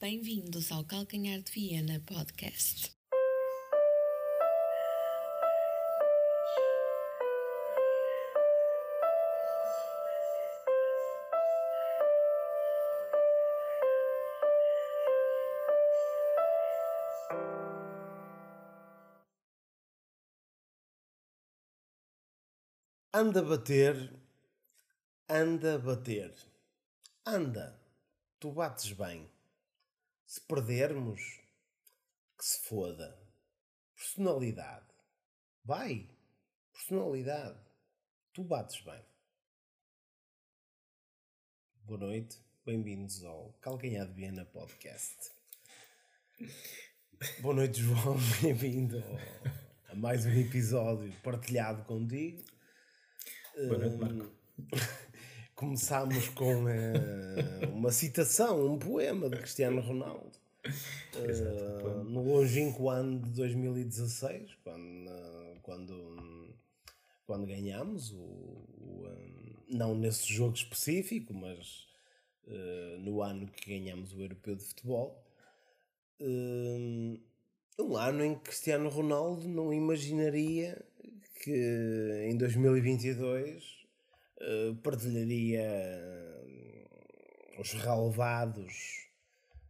Bem-vindos ao Calcanhar de Viena Podcast. Anda a bater, anda a bater. Anda, tu bates bem. Se perdermos, que se foda. Personalidade. Vai, personalidade. Tu bates bem. Boa noite, bem-vindos ao Calcanhar de Viena Podcast. Boa noite, João, bem-vindo a mais um episódio partilhado contigo. Boa noite, Marco. Começámos com uh, uma citação, um poema de Cristiano Ronaldo. Exato, Uh, no longínquo ano de 2016, quando, quando, quando ganhámos, o, o, um, não nesse jogo específico, mas uh, no ano que ganhámos o Europeu de Futebol. Uh, um ano em que Cristiano Ronaldo não imaginaria que em 2022 uh, partilharia uh, os relevados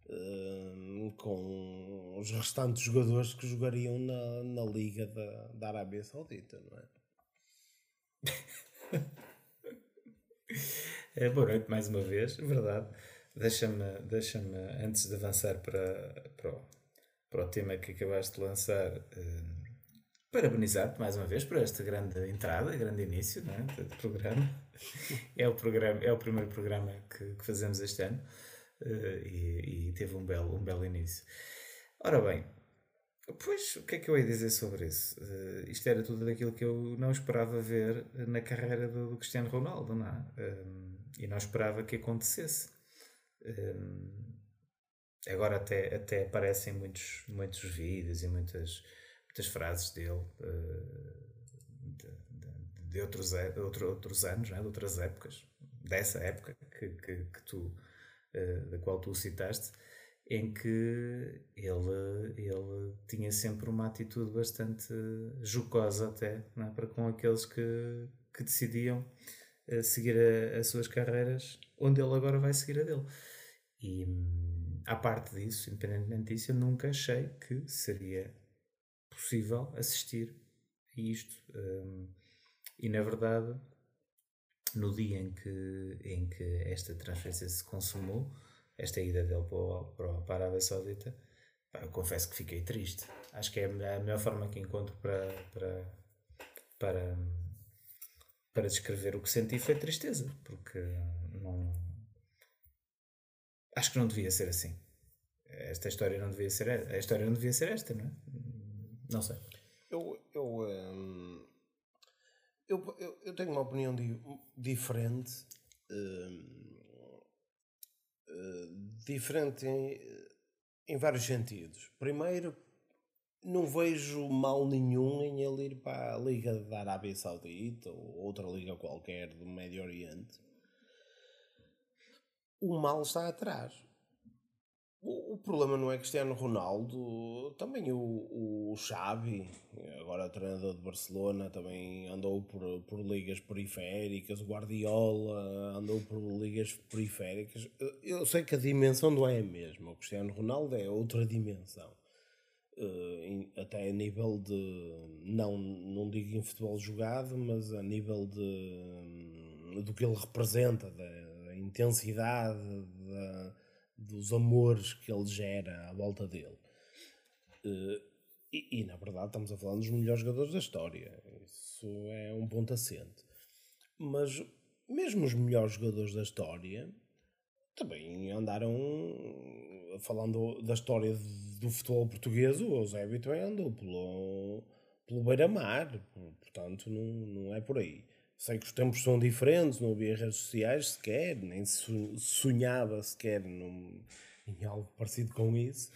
uh, com os restantes jogadores que jogariam na, na Liga da, da Arábia Saudita, não é? é boa noite mais uma vez, verdade. Deixa-me, deixa-me antes de avançar para, para, o, para o tema que acabaste de lançar, uh, parabenizar-te mais uma vez por esta grande entrada, grande início né, do programa. É o, programa, é o primeiro programa que, que fazemos este ano uh, e, e, teve um belo, um belo início. Ora bem, pois o que é que eu ia dizer sobre isso? Uh, isto era tudo daquilo que eu não esperava ver na carreira do, do Cristiano Ronaldo, não é? Um, e não esperava que acontecesse. Um, agora até, até aparecem muitos, muitos vídeos e muitas muitas frases dele uh, de, de, outros, outro, outros anos, né? de outras épocas, dessa época que, que, que tu, uh, da qual tu citaste, em que ele, ele tinha sempre uma atitude bastante jocosa até é? para com aqueles que, que decidiam uh, seguir a, as suas carreiras onde ele agora vai seguir a dele. E hum, à parte disso, independentemente disso, eu nunca achei que seria possível assistir a isto. Um, e na verdade, no dia em que, em que esta transferência se consumou, esta ida dele para, para a Arábia Saudita, eu confesso que fiquei triste. Acho que é a melhor forma que encontro para, para, para, para descrever o que senti foi tristeza, porque não. Acho que não devia ser assim. Esta história não devia ser a história não devia ser esta, não é? Não sei. Eu, eu, hum, eu, eu, eu, tenho uma opinião di diferente. Hum, hum, diferente em, em vários sentidos. Primeiro, não vejo mal nenhum em ele ir para a Liga da Arábia Saudita ou outra liga qualquer do Médio Oriente. O mal está atrás. O, o, problema não é Cristiano Ronaldo, também o, o Xavi, agora treinador de Barcelona, também andou por, por ligas periféricas, o Guardiola andou por ligas periféricas. Eu sei que a dimensão não é a mesma, o Cristiano Ronaldo é outra dimensão. Uh, até a nível de, não, não digo em futebol jogado, mas a nível de, do que ele representa, da intensidade, da dos amores que ele gera à volta dele. Uh, e, e, na verdade estamos a falar dos melhores jogadores da história. Isso é um ponto assente. Mas mesmo os melhores jogadores da história também andaram falando da história do futebol português. O Eusébio também andou pelo, pelo beira-mar. Portanto, não, não é por aí. Sei que os tempos são diferentes, não havia redes sociais sequer, nem se sonhava sequer num, em algo parecido com isso.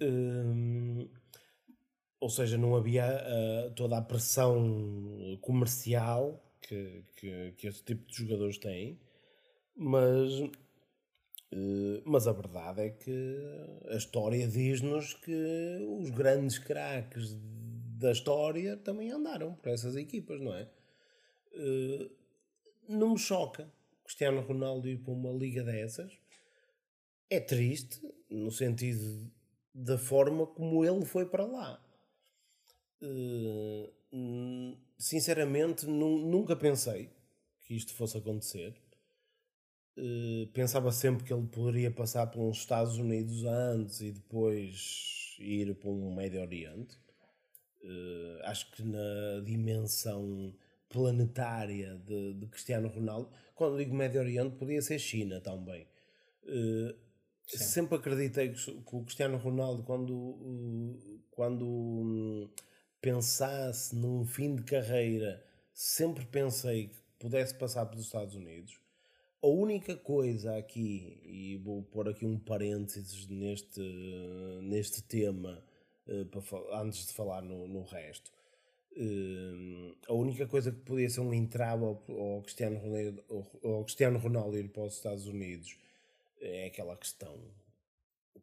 Um, ou seja, não havia uh, toda a pressão comercial que, que, que esse tipo de jogadores têm, mas Uh, mas a verdade é que a história diz-nos que os grandes craques da história também andaram por essas equipas, não é? Uh, não me choca Cristiano Ronaldo ir para uma liga dessas. É triste, no sentido da forma como ele foi para lá. Uh, sinceramente, nunca pensei que isto fosse acontecer. Uh, pensava sempre que ele poderia passar pelos Estados Unidos antes e depois ir para um Médio Oriente. Acho que na dimensão planetária de, de, Cristiano Ronaldo, quando digo Médio Oriente, podia ser China também. Uh, sempre acreditei que, que, o Cristiano Ronaldo, quando, uh, quando um, pensasse num fim de carreira, sempre pensei que pudesse passar pelos Estados Unidos. A única coisa aqui, e vou pôr aqui um parênteses neste, neste tema, uh, para, antes de falar no, no resto, uh, a única coisa que podia ser um entrave ao, ao, Cristiano Ronaldo, ao Cristiano Ronaldo ir para os Estados Unidos é aquela questão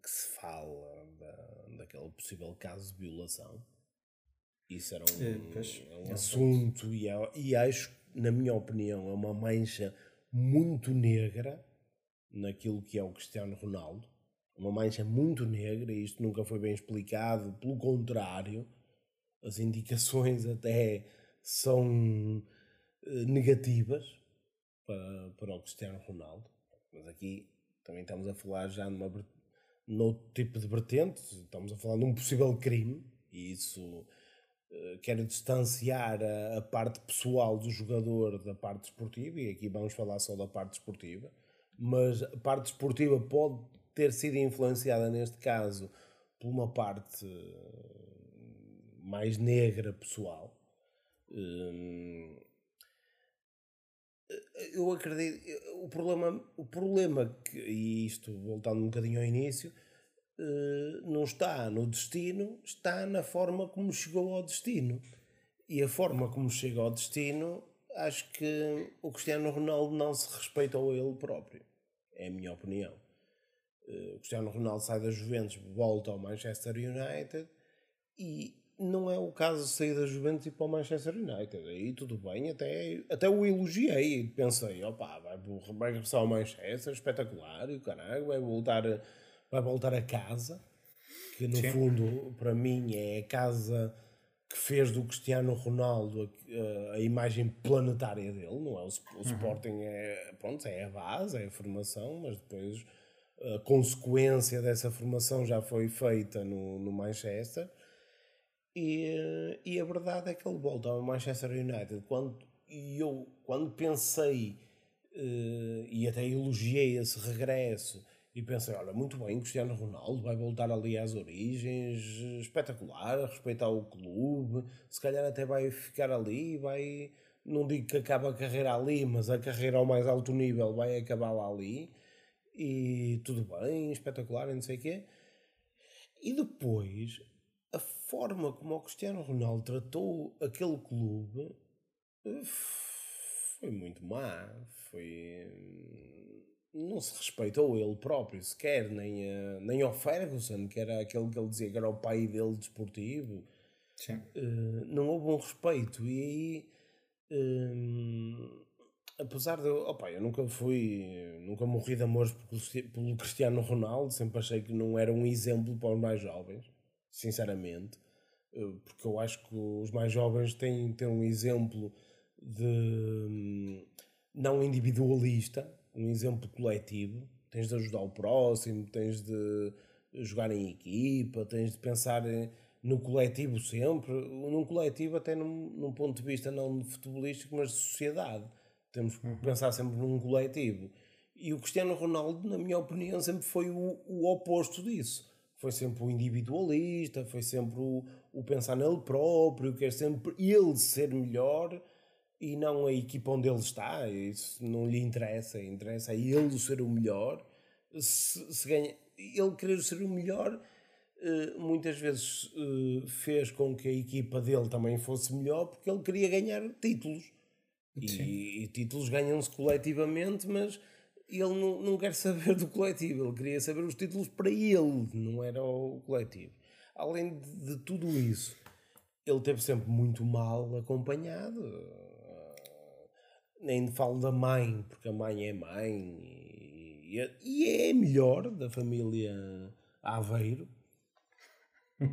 que se fala da, daquele possível caso de violação. Isso era um, é, pois, um assunto e, é, e acho, na minha opinião, é uma mancha muito negra naquilo que é o Cristiano Ronaldo. Uma mancha muito negra, e isto nunca foi bem explicado, pelo contrário, as indicações até são eh, negativas para, para o Cristiano Ronaldo. Mas aqui também estamos a falar já numa, noutro tipo de vertente, estamos a falar de um possível crime, e isso uh, quer distanciar a, a, parte pessoal do jogador da parte esportiva, e aqui vamos falar só da parte esportiva, mas a parte esportiva pode ter sido influenciada neste caso por uma parte mais negra pessoal. Hum, eu acredito. O problema, o problema que, e isto voltando um bocadinho ao início, eh, não está no destino, está na forma como chegou ao destino. E a forma como chega ao destino, acho que o Cristiano Ronaldo não se respeitou a ele próprio. É a minha opinião. Eh, o Cristiano Ronaldo sai da Juventus, volta ao Manchester United e não é o caso de sair da Juventus e para o Manchester United. Aí tudo bem, até, até o elogiei. Pensei, opa, vai, vai regressar ao Manchester, espetacular, e o caralho, vai voltar, vai voltar a casa. Que no Sim. fundo, para mim, é a casa que fez do Cristiano Ronaldo a, a imagem planetária dele. Não é? O, o uhum. Sporting é, pronto, é a base, é a formação, mas depois a consequência dessa formação já foi feita no, no Manchester e, e a verdade é que ele volta ao Manchester United. Quando eu quando pensei uh, e até elogiei esse regresso e pensei, olha, muito bem, Cristiano Ronaldo vai voltar ali às origens, espetacular, respeitar o clube, se calhar até vai ficar ali, vai, não digo que acaba a carreira ali, mas a carreira ao mais alto nível vai acabar lá ali, e tudo bem, espetacular, e não sei o quê. E depois forma como o Cristiano Ronaldo tratou aquele clube eh, foi muito má. Foi. Hum, não se respeitou ele próprio sequer, nem, a, nem ao Ferguson, que era aquele que ele dizia que era o pai dele desportivo. Sim. Uh, não houve um respeito. E aí. Um, apesar de. Opa, eu nunca fui. Nunca morri de amores pelo Cristiano Ronaldo, sempre achei que não era um exemplo para os mais jovens sinceramente, eh, porque eu acho que os mais jovens têm ter um exemplo de hum, não individualista, um exemplo coletivo. Tens de ajudar o próximo, tens de jogar em equipa, tens de pensar no coletivo sempre, num coletivo até num, num ponto de vista não de futebolístico, mas de sociedade. Temos que uhum. pensar sempre num coletivo. E o Cristiano Ronaldo, na minha opinião, sempre foi o, o oposto disso foi sempre o individualista, foi sempre o, o pensar nele próprio, quer sempre ele ser melhor e não a equipa onde ele está. Isso não lhe interessa, interessa a ele ser o melhor. Se, se ganha, ele querer ser o melhor, eh, muitas vezes eh, fez com que a equipa dele também fosse melhor porque ele queria ganhar títulos. E, e, títulos ganham-se coletivamente, mas ele não, não quer saber do coletivo, ele queria saber os títulos para ele, não era o coletivo. Além de, de tudo isso, ele teve sempre muito mal acompanhado. Nem falo da mãe, porque a mãe é mãe e, e é melhor da família Aveiro.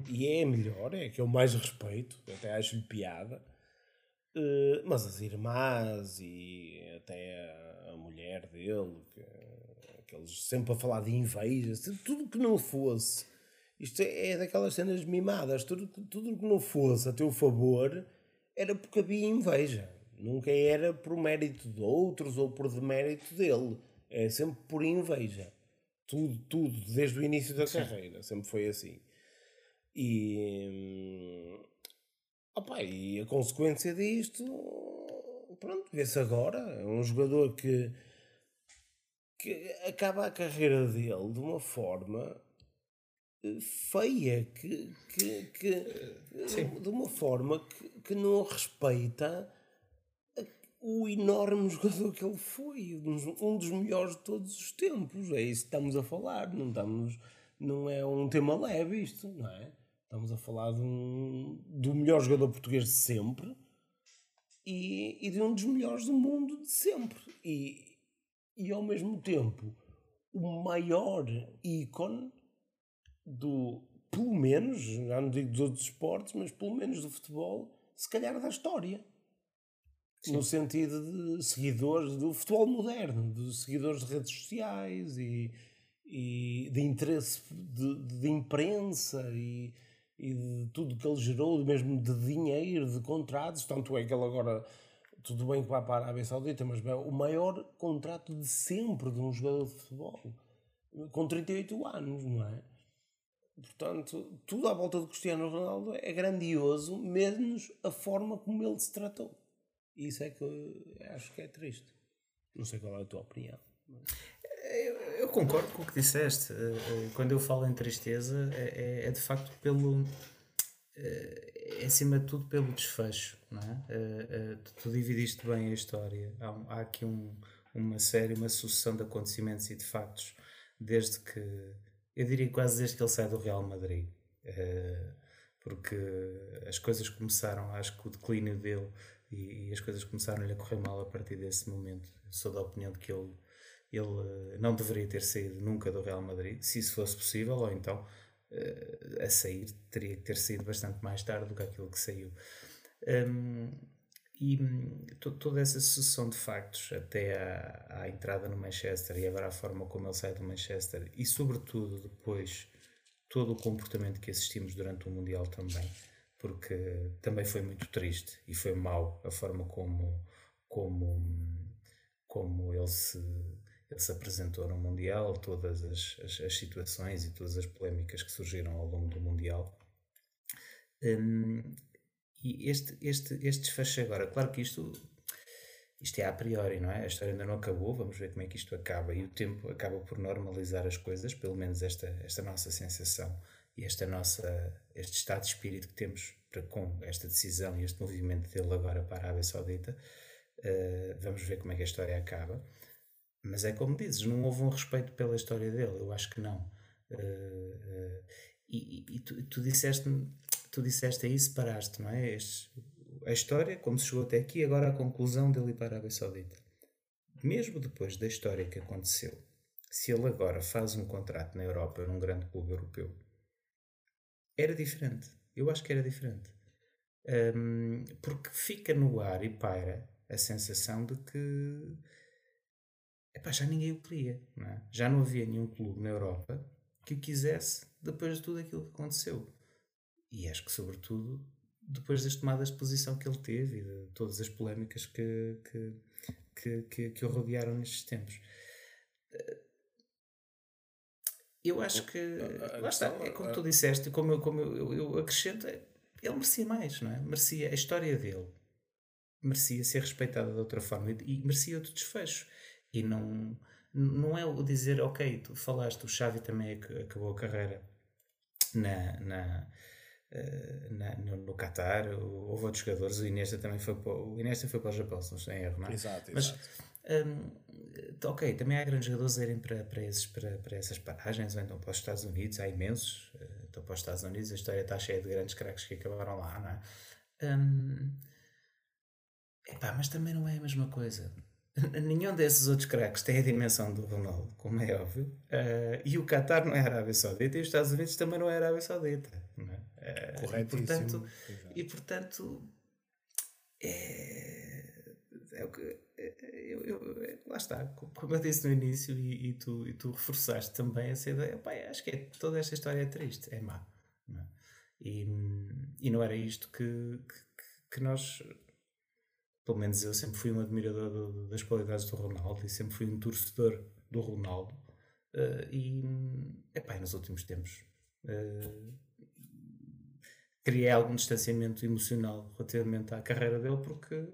E é melhor, é que eu mais respeito, até acho-lhe piada. Uh, mas as irmãs e até a, mulher dele, que, aqueles sempre a falar de invejas, tudo que não fosse. Isto é, é daquelas cenas mimadas, tudo, tudo que não fosse a teu favor era porque havia inveja. Nunca era por mérito de outros ou por demérito dele. É sempre por inveja. Tudo, tudo, desde o início da Sim. carreira. Sempre foi assim. E. Opa, e a consequência disto. Pronto, vê-se agora. É um jogador que. que acaba a carreira dele de uma forma eh, feia, que, que, que de uma forma que, que não respeita o enorme jogador que ele foi, um dos melhores de todos os tempos. É isso que estamos a falar, não estamos, não é um tema leve isto, não é? Estamos a falar de um, do melhor jogador português de sempre e, e de um dos melhores do mundo de sempre. E, e ao mesmo tempo, o maior ícone do, pelo menos, já não digo dos outros esportes, mas pelo menos do futebol, se calhar da história. Sim. no sentido de seguidores do futebol moderno, de seguidores de redes sociais e, e de interesse de, de imprensa e, e de tudo que ele gerou, mesmo de dinheiro, de contratos. Tanto é que ele agora, tudo bem que vai para a Arábia Saudita, mas bem, o maior contrato de sempre de um jogador de futebol, com 38 anos, não é? Portanto, tudo à volta de Cristiano Ronaldo é grandioso, menos a forma como ele se tratou. Isso é que acho que é triste. Não sei qual é a tua opinião. Eu, eu concordo com o que disseste. Eh, eh, quando eu falo em tristeza, é, é, é de facto pelo. Eh, é acima de tudo pelo desfecho, não é? Tu dividiste bem a história. Há, há aqui um, uma série, uma sucessão de acontecimentos e de factos desde que. Eu diria quase desde que ele sai do Real Madrid. Porque as coisas começaram, acho que o declínio dele e, e as coisas começaram-lhe a correr mal a partir desse momento. sou da opinião de que ele, ele eh, não deveria ter saído nunca do Real Madrid, se isso fosse possível, ou então uh, a sair teria que ter saído bastante mais tarde do que aquilo que saiu. Um, e toda essa sucessão de factos, até à, à, entrada no Manchester e agora a forma como ele sai do Manchester, e sobretudo depois todo o comportamento que assistimos durante o Mundial também, porque também foi muito triste e foi mau a forma como, como, como ele, se, se apresentou no Mundial, todas as, as, as situações e todas as polémicas que surgiram ao longo do Mundial. Um, e este, este, este desfecho agora, claro que isto, isto é a priori, não é? A história ainda não acabou, vamos ver como é que isto acaba. E o tempo acaba por normalizar as coisas, pelo menos esta, esta nossa sensação e esta nossa, este estado de espírito que temos para, com esta decisão e este movimento dele agora para a Arábia Saudita, uh, vamos ver como é que a história acaba. Mas é como dizes, não houve um respeito pela história dele, eu acho que não. Uh, uh, e, e tu, tu, disseste tu disseste aí separaste, não é? Este, a história, como se chegou até aqui, agora a conclusão dele ir para a Arábia Saudita. Mesmo depois da história que aconteceu, se ele agora faz um contrato na Europa, num grande clube europeu, era diferente. Eu acho que era diferente. Um, porque fica no ar e paira a sensação de que epá, já ninguém o queria. Não é? Já não havia nenhum clube na Europa que o quisesse depois de tudo aquilo que aconteceu. E acho que, sobretudo, depois das tomadas de posição que ele teve e de todas as polémicas que, que, que, que, que o rodearam nestes tempos. Eu acho que. Lá está, é como tu disseste, como eu, como eu, eu acrescento, ele merecia mais, não é? Merecia a história dele, merecia ser respeitada de outra forma e, e merecia outro desfecho. E não, não é o dizer, ok, tu falaste, o Xavi também acabou a carreira na, na, eh, na no, no Qatar, houve outros jogadores, o Iniesta também foi para, o Iniesta foi para o Japão, se não estou em erro, não é? Exato, Mas, exato hum, ok, também há grandes jogadores a irem para, para, esses, para, para essas paragens, ou então para os Estados Unidos, há imensos. Uh, então, para os Estados Unidos, a história está cheia de grandes craques que acabaram lá, não é? Hum, epá, mas também não é a mesma coisa. Nenhum desses outros craques tem a dimensão do Ronaldo, como é óbvio. Uh, e o Qatar não é a Arábia Saudita e os Estados Unidos também não é a Arábia Saudita. Não é? Uh, Corretíssimo. E portanto, e, portanto é, é o que. É, eu, eu, lá está, como eu disse no início e, e, tu, e tu reforçaste também essa ideia, pá, acho que é, toda esta história é triste, é má. Não é? E, e não era isto que, que, que nós pelo menos eu sempre fui um admirador do, das qualidades do Ronaldo e sempre fui um torcedor do Ronaldo. Uh, e, epá, nos últimos tempos uh, criei algum distanciamento emocional relativamente à carreira dele porque,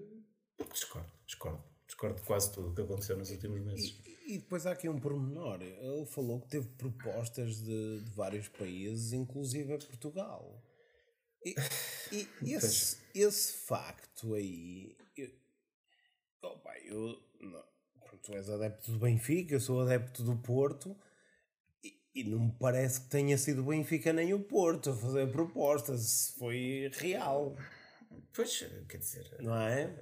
porque discordo, discordo, discordo de quase tudo o que aconteceu nos últimos meses. E, e, depois há aqui um pormenor. Ele falou que teve propostas de, de vários países, inclusive a Portugal. E, e esse, esse facto aí. Opa, eu não, tu és adepto do Benfica, eu sou adepto do Porto. E, e não me parece que tenha sido o Benfica nem o Porto a fazer propostas. Foi real. Pois, quer dizer. Não é?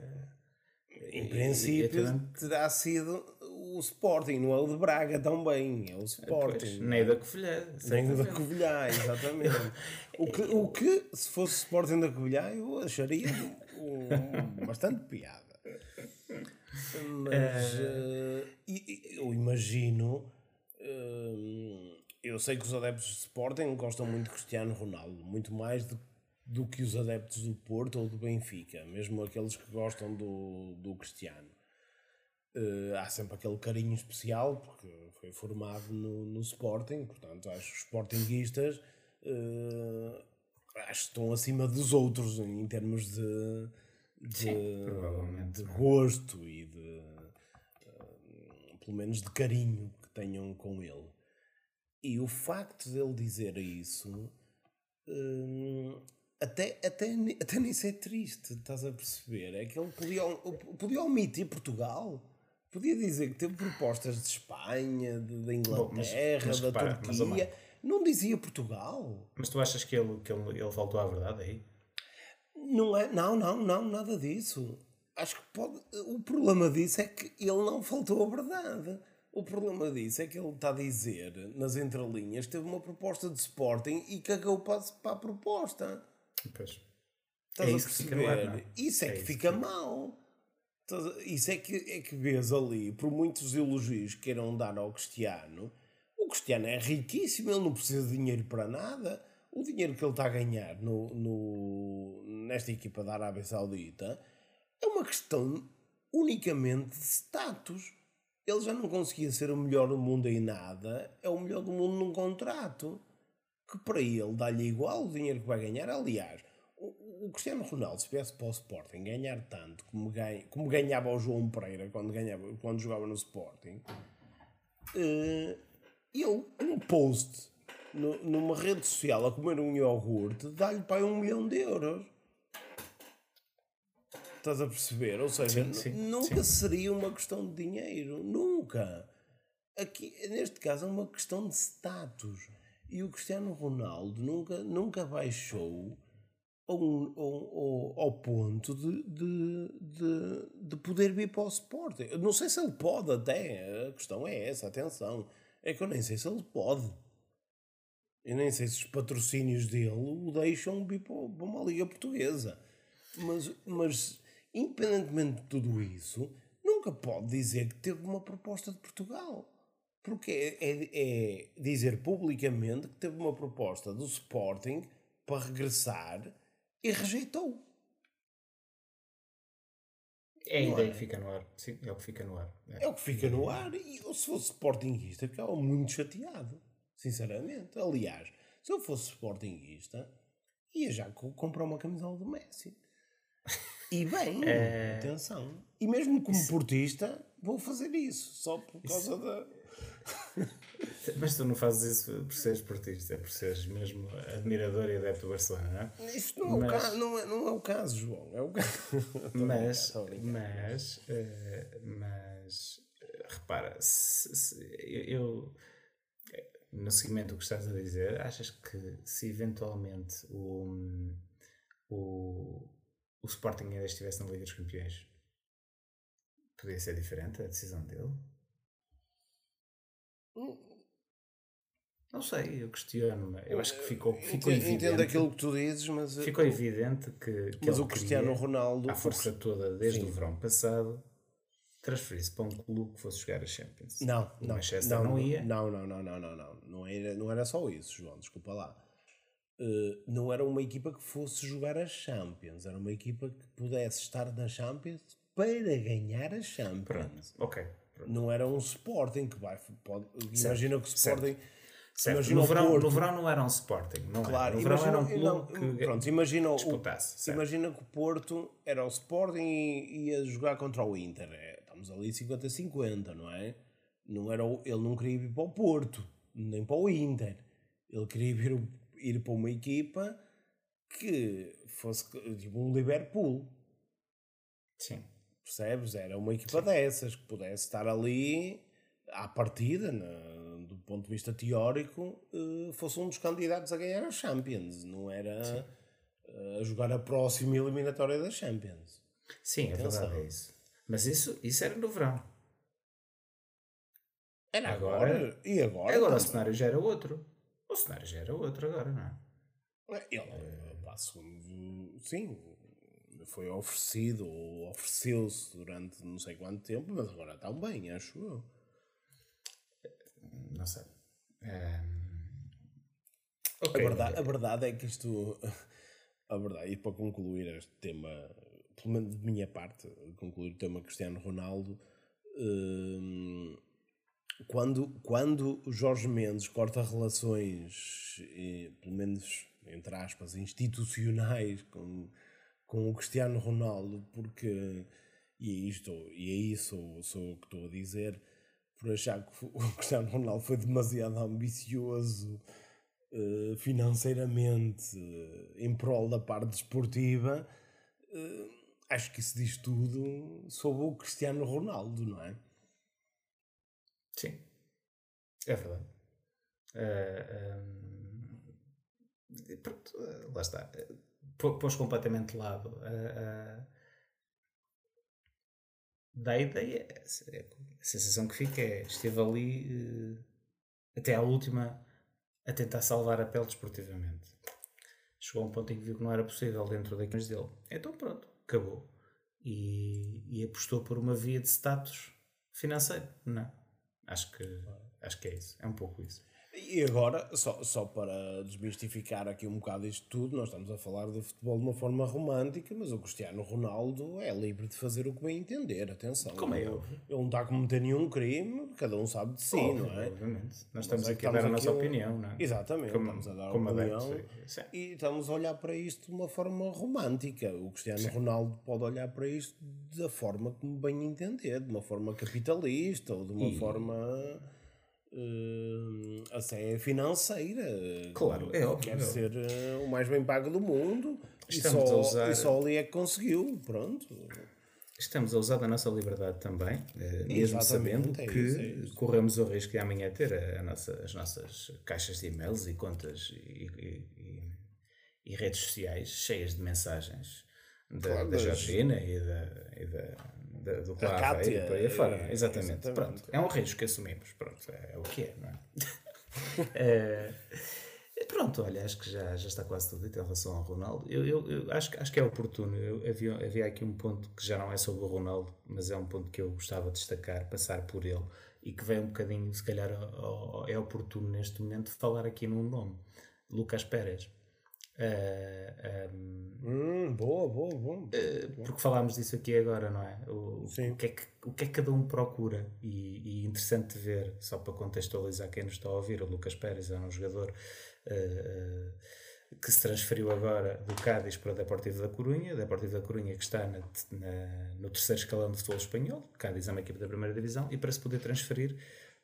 Em princípio, terá sido o Sporting, não é o de Braga também, é o Sporting. Pois, nem da Covilhã. Nem da Covilhã, exatamente. o, que, o que, se fosse Sporting da Covilhã, eu acharia um, bastante piada. Mas uh, eu imagino. Uh, eu sei que os adeptos de Sporting gostam muito de Cristiano Ronaldo, muito mais do, do que os adeptos do Porto ou do Benfica, mesmo aqueles que gostam do, do Cristiano. Uh, há sempre aquele carinho especial porque foi formado no, no Sporting, portanto acho que os Sportinguistas uh, acho que estão acima dos outros em termos de, de, Sim, de gosto e de uh, pelo menos de carinho que tenham com ele. E o facto dele dizer isso até, até, até nem ser triste, estás a perceber? É que ele podia, podia omitir Portugal Podia dizer que teve propostas de Espanha, de, da Inglaterra, Bom, mas, mas, da repara, Turquia. Mas, não dizia Portugal. Mas tu achas que ele, que ele, ele faltou à verdade aí? Não, é, não, não, não, nada disso. Acho que pode. O problema disso é que ele não faltou à verdade. O problema disso é que ele está a dizer, nas entrelinhas, que teve uma proposta de Sporting e cagou para, para a proposta. Pois. Estás é a perceber? Ar, isso é, é que fica que... mal. Isso é que, é que vês ali, por muitos elogios que queiram dar ao Cristiano, o Cristiano é riquíssimo, ele não precisa de dinheiro para nada. O dinheiro que ele está a ganhar no, no, nesta equipa da Arábia Saudita é uma questão unicamente de status. Ele já não conseguia ser o melhor do mundo em nada, é o melhor do mundo num contrato. Que para ele dá-lhe igual o dinheiro que vai ganhar. Aliás, o Cristiano Ronaldo, se viesse para o Sporting ganhar tanto como, ganha, como ganhava o João Pereira quando, ganhava, quando jogava no Sporting, uh, ele, um post no, numa rede social a comer um iogurte, dá-lhe para um milhão de euros. Estás a perceber? Ou seja, sim, sim, nunca sim. seria uma questão de dinheiro. Nunca. Aqui, neste caso, é uma questão de status. E o Cristiano Ronaldo nunca, nunca baixou ao, ao, ao ponto de, de, de, de, poder vir para o Sporting. Não sei se ele pode até, a questão é essa, atenção. É que eu nem sei se ele pode. Eu nem sei se os patrocínios dele o deixam vir para uma liga portuguesa. Mas, mas, independentemente de tudo isso, nunca pode dizer que teve uma proposta de Portugal. Porque é, é, é dizer publicamente que teve uma proposta do Sporting para regressar e rejeitou. É a ideia é? que fica no ar. Sim, é o que fica no ar. É, é o que fica no ar. E eu, se fosse Sportingista, ficava muito chateado. Sinceramente. Aliás, se eu fosse Sportingista, ia já comprar uma camisola do Messi. E bem, é... atenção. E mesmo como isso... portista, vou fazer isso. Só por causa isso... da. Mas tu não fazes isso por seres esportista, é por seres mesmo admirador e adepto do Barcelona, não é? Isto não é, Mas- o caso, não, é, não é o caso, João. É o caso. Mas, mas, eh, mas repara, se, se- eu, eu, no seguimento do que estás a dizer, achas que se eventualmente o, o, o Sporting ainda estivesse na Liga dos Campeões, podia ser diferente a decisão dele? Não sei, eu questiono-me. Eu acho que ficou, ficou Entendo, evidente. entendo aquilo que tu dizes, mas, Ficou evidente que, que mas o Cristiano Ronaldo. à força toda desde Sim. o verão passado, transferir-se para um clube que fosse jogar a Champions. Não, o não, Manchester não, não, ia. Não, não, não, não, não, não. Não era, não era só isso, João, desculpa lá. Uh, não era uma equipa que fosse jogar a Champions, era uma equipa que pudesse estar na Champions para ganhar a Champions. Pronto, ok. Pronto. Não era um Sporting que vai. Pode, imagina que o. Sporting. Certo, Imagina No, o verão, Porto. no verão não era um Sporting, não Claro, era. No verão era um imagina, clube não, que pronto, imagina, o, certo. imagina que o Porto era o Sporting e ia jogar contra o Inter. É, estamos ali 50-50, não é? Não era ele não queria ir para o Porto, nem para o Inter. Ele queria ir, ir para uma equipa que fosse tipo um Liverpool, Sim. percebes? Era uma equipa dessas que pudesse estar ali à partida, na- do ponto de vista teórico, eh, fosse um dos candidatos a ganhar a Champions, não era eh, a jogar a próxima eliminatória da Champions. Sim, é Atenção. verdade, é isso. Mas isso, isso era no verão. Era Agora- agora, e agora? Agora o também. cenário já era outro. O cenário já era outro agora, não é? Ele, pá, segundo, sim, foi oferecido ou ofereceu-se durante não sei quanto tempo, mas agora está bem, acho eu. Não sei. Ehm, A ok. verdade, a verdade é que isto. A verdade, e para concluir este tema, de minha parte, concluir o tema Cristiano Ronaldo, hum, quando, quando Jorge Mendes corta relações, pelo menos entre aspas, institucionais com, com o Cristiano Ronaldo, porque, e é isto, e é isso sou o que estou a dizer, por achar que o Cristiano Ronaldo foi demasiado ambicioso eh, financeiramente eh, em prol da parte desportiva, eh, acho que isso diz tudo sobre o Cristiano Ronaldo, não é? Sim, é verdade. Ah, ahm, pronto, ah, lá está. Pô- Pôs completamente de lado. ah, dá a ideia, a sensação que fica é esteve ali eh, até à última a tentar salvar a pele desportivamente. Chegou a um ponto em que viu que não era possível dentro daqueles dele. Então pronto, acabou. E, e apostou por uma via de status financeiro, não é? Acho que, acho que é isso. É um pouco isso. E agora, só, só para desmistificar aqui um bocado isto tudo, nós estamos a falar de futebol de uma forma romântica, mas o Cristiano Ronaldo é livre de fazer o que bem entender, atenção. Como é óbvio. ele não está a cometer nenhum crime, cada um sabe de si, Óbvio, não é? Obviamente. Nós estamos é aqui a dar a nossa opinião, não é? Exatamente, Como- estamos a dar como opinião adeptos, sim. e estamos a olhar para isto de uma forma romântica. O Cristiano Ronaldo pode olhar para isto da forma como bem entender, de uma forma capitalista ou de uma E- forma eh, até financeira. Claro, é óbvio, Quer é ser eh, o mais bem pago do mundo e Estamos a só, usar- e só ali é que conseguiu. Pronto. Estamos a usar da nossa liberdade também, eh, mesmo sabendo é que isso, é isso. corremos o risco de amanhã ter a, a nossa- as nossas caixas de e-mails e contas e, e- e- e redes sociais cheias de mensagens da, Claro, da Georgina e, da, e da, da- do Clara Cátia, por aí fora. é, exatamente. exatamente. Pronto. É um risco que assumimos. Pronto, é, o que é, não é? Eh, Pronto, olha, acho que já, já está quase tudo dito em relação ao Ronaldo. Eu, eu, eu acho, que- acho que é oportuno. Eu, havia, havia aqui um ponto que já não é sobre o Ronaldo, mas é um ponto que eu gostava de destacar, passar por ele e que vem um bocadinho, se calhar, ao- ao- é oportuno neste momento falar aqui num nome: Lucas Pérez. Ah, ahm, Hum, boa, boa, boa. porque falámos disso aqui agora, não é? O, o, que, é que, o que é que cada um procura? E, e interessante de ver, só para contextualizar quem nos está a ouvir, o Lucas Pérez é um jogador eh, eh, que se transferiu agora do Cádiz para o Deportivo da Corunha, Deportivo da Corunha que está na- na- no terceiro escalão do futebol espanhol, Cádiz é uma equipe da primeira divisão, e para se poder transferir,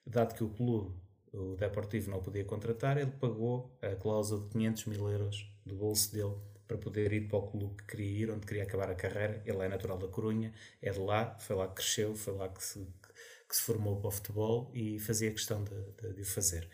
dado que o clube o Deportivo não podia contratar, ele pagou a cláusula de 500 mil euros do bolso dele para poder ir para o clube que queria ir, onde queria acabar a carreira. Ele é natural da Corunha, é de lá, foi lá que cresceu, foi lá que se, que se formou para o futebol e fazia questão de, o fazer.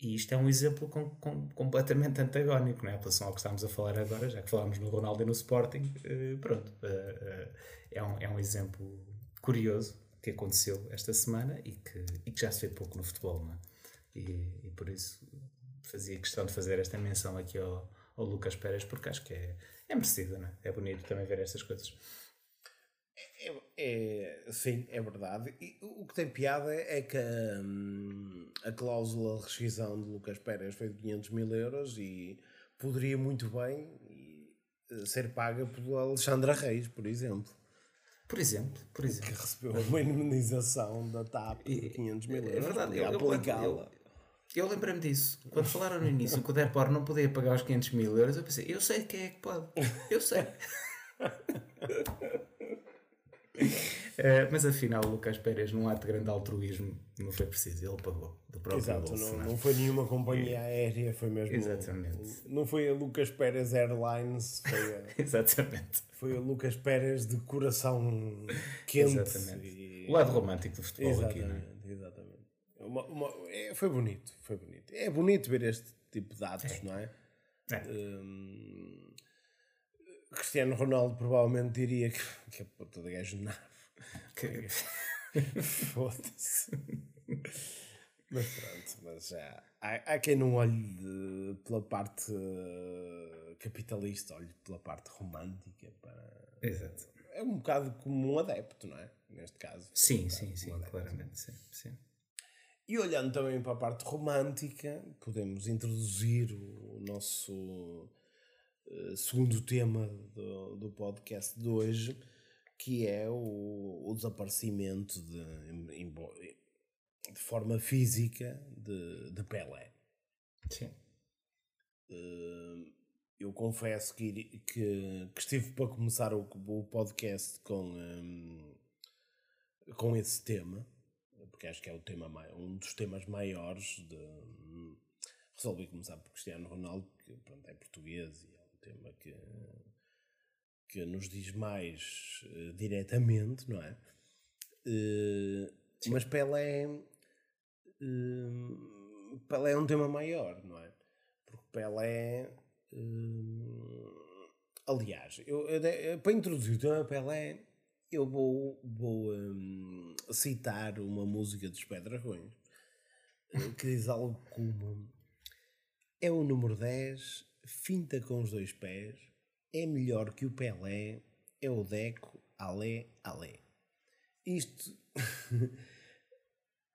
E isto é um exemplo com, com, completamente antagónico, não é? Em relação ao que estamos a falar agora, já que falámos no Ronaldo e no Sporting, eh, pronto, eh, eh, é, um, é um exemplo curioso que aconteceu esta semana e que, e que já se vê pouco no futebol, não é? E, e por isso fazia questão de fazer esta menção aqui ao, ao Lucas Pérez, porque acho que é, é merecido, não é? É bonito também ver estas coisas. É, é, sim, é verdade. E o que tem piada é que hum, a cláusula de rescisão de Lucas Pérez foi de 500 mil euros e poderia muito bem eh, ser paga por Alexandra Reis, por exemplo. Por exemplo, por exemplo. Que recebeu uma indemnização da TAP de 500 mil euros. É verdade, eu, eu, eu, eu lembrei-me disso. Quando falaram no início que o Depor não podia pagar os 500 mil euros, eu pensei, eu sei quem é que pode. Eu sei. Uh, mas afinal, o Lucas Pérez, num ato de grande altruísmo, não foi preciso, ele pagou do próprio Exato, bolso. não, não, é? foi nenhuma companhia aérea, foi mesmo. Exatamente. Não foi a Lucas Pérez Airlines, foi a, Exatamente. foi a Lucas Pérez de coração quente. Exatamente. e- O lado romântico do futebol aqui, não é? Exatamente, exatamente. Uma- uma- é, foi bonito, foi bonito. É bonito ver este tipo de atos, não é? É. Hum, Cristiano Ronaldo provavelmente diria que, que é puta de gajo nave. Que- Foda-se. Mas pronto, mas já. Há, há quem não olhe de- pela parte eh, capitalista, olhe pela parte romântica. Para... Exato. É um bocado como um adepto, não é? Neste caso. Sim, Um sim, sim, um claramente, sim. sim. E olhando também para a parte romântica, podemos introduzir o nosso eh, segundo tema do, do podcast de hoje, que é o, o desaparecimento de, embo- de forma física de, de Pelé. Sim. Eh, eu confesso que, que, que estive para começar o, o podcast com, hum, com esse tema, porque acho que é o tema um dos temas maiores. De, resolvi começar por Cristiano Ronaldo, porque pronto, é português e é um tema que, que nos diz mais eh, diretamente, não é? Eh, mas Pelé, hum, Pelé é um tema maior, não é? Porque Pelé. hum, aliás, eu, eu de- para introduzir o tema Pelé, eu vou, vou hum, citar uma música dos Pé Dragões eh, que diz algo como: É o número 10, finta com os dois pés, é melhor que o Pelé, é o Deco, alé, alé. Isto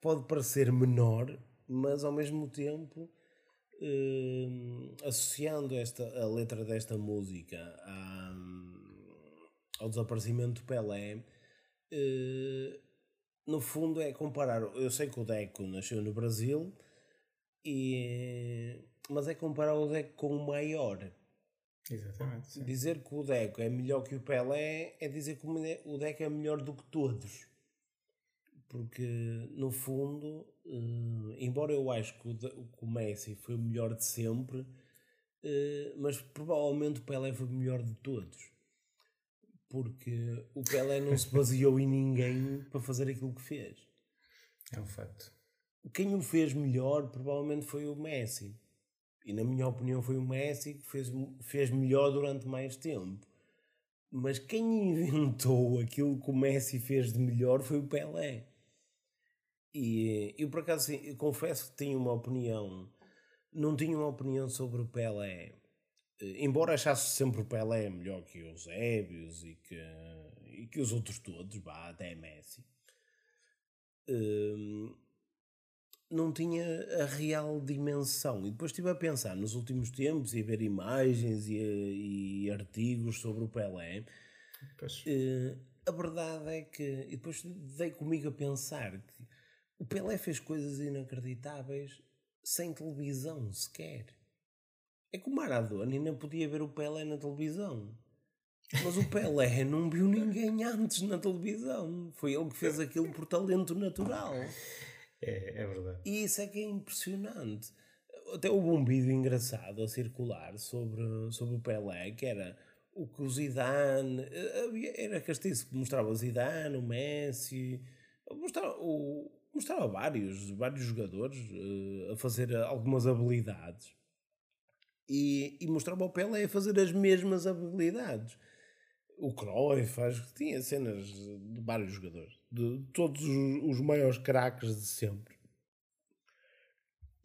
pode parecer menor, mas ao mesmo tempo, hum, associando esta, a letra desta música à- ao desaparecimento do Pelé, eh, no fundo é comparar. Eu sei que o Deco nasceu no Brasil, e, mas é comparar o Deco com o maior. Exatamente. sim. Dizer que o Deco é melhor que o Pelé é dizer que o Deco é melhor do que todos. Porque, no fundo, eh, embora eu acho que o, Messi foi o melhor de sempre, eh, mas provavelmente o Pelé foi o melhor de todos. Porque o Pelé não se baseou em ninguém para fazer aquilo que fez. É um facto. Quem o fez melhor provavelmente foi o Messi. E na minha opinião foi o Messi que fez, fez melhor durante mais tempo. Mas quem inventou aquilo que o Messi fez de melhor foi o Pelé. E eu por acaso eu confesso que tenho uma opinião. Não tinha uma opinião sobre o Pelé. Embora achasse sempre o Pelé melhor que os Ébios e que, e que os outros todos, até Messi. Hum, não tinha a real dimensão. E depois estive a pensar nos últimos tempos e a ver imagens e, e artigos sobre o Pelé. Eh, a verdade é que. E depois dei comigo a pensar que o Pelé fez coisas inacreditáveis sem televisão sequer. É que o Maradona ainda podia ver o Pelé na televisão. Mas o Pelé não viu ninguém antes na televisão. Foi ele que fez aquilo por talento natural. É, é verdade. E isso é que é impressionante. Até houve um vídeo engraçado a circular sobre, sobre o Pelé, que era o que o Zidane. eh, Era castiço que mostrava o Zidane, o Messi, mostrava, o, mostrava vários, vários jogadores eh, a fazer algumas habilidades. E, e mostrava o Pelé a fazer as mesmas habilidades. O Cruyff acho que tinha cenas de vários jogadores, de todos os, os maiores craques de sempre.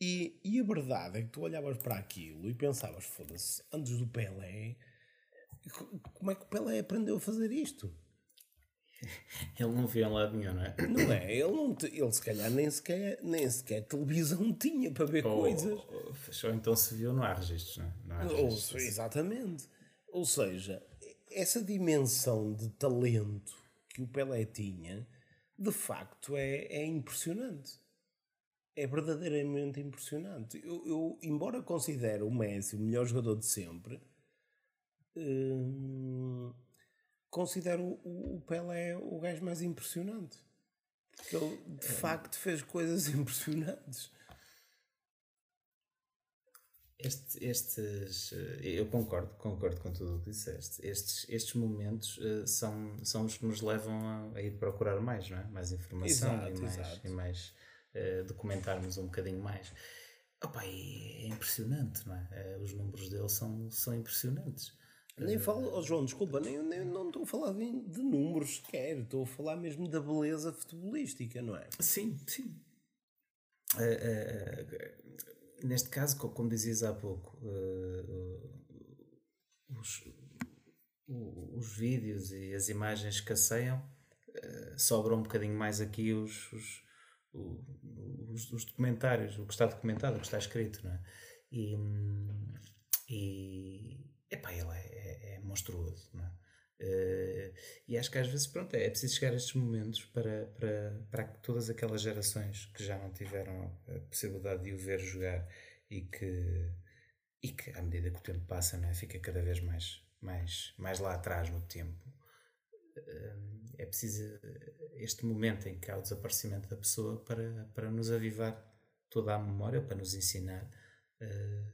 E, e a verdade é que tu olhavas para aquilo e pensavas, foda-se, antes do Pelé, co- como é que o Pelé aprendeu a fazer isto? Ele não via em lado nenhum, não é? Não é? Ele, não te- ele se calhar nem sequer, nem sequer televisão tinha para ver Ou- coisas. ou- Só então se viu, não há registros, não é? Não há Ou, registros. exatamente. Ou seja, essa dimensão de talento que o Pelé tinha, de facto, é, é impressionante. É verdadeiramente impressionante. Eu, eu, embora considere o Messi o melhor jogador de sempre, hum, considero o, Pelé o gajo mais impressionante. Porque ele, de facto, fez coisas impressionantes. Este- estes, eh, eu concordo, concordo com tudo o que disseste. Estes, estes momentos eh, são, são os que nos levam a, a ir procurar mais, não é? Mais informação Exato, e mais, exato. e mais eh, documentarmos um bocadinho mais. Opa, é impressionante, não é? Os números dele são, são impressionantes. Nem falo, oh João, desculpa, nem, nem- não estou a falar de, de números sequer, estou a falar mesmo da beleza futebolística, não é? Sim, sim. Eh, eh, eh, neste caso, co- como dizias há pouco, os, os vídeos e as imagens escasseiam, sobram um bocadinho mais aqui os, os, os, os documentários, o que está documentado, o que está escrito, não é? E, hum, e epá, ele é, é- é monstruoso, não é? Eh, e acho que às vezes pronto, é preciso chegar a estes momentos para, para, para que todas aquelas gerações que já não tiveram a possibilidade de o ver jogar e que, e que à medida que o tempo passa não é? fica cada vez mais, mais, mais lá atrás no tempo. Eh, É preciso este momento em que há o desaparecimento da pessoa para, para nos avivar toda a memória, para nos ensinar eh,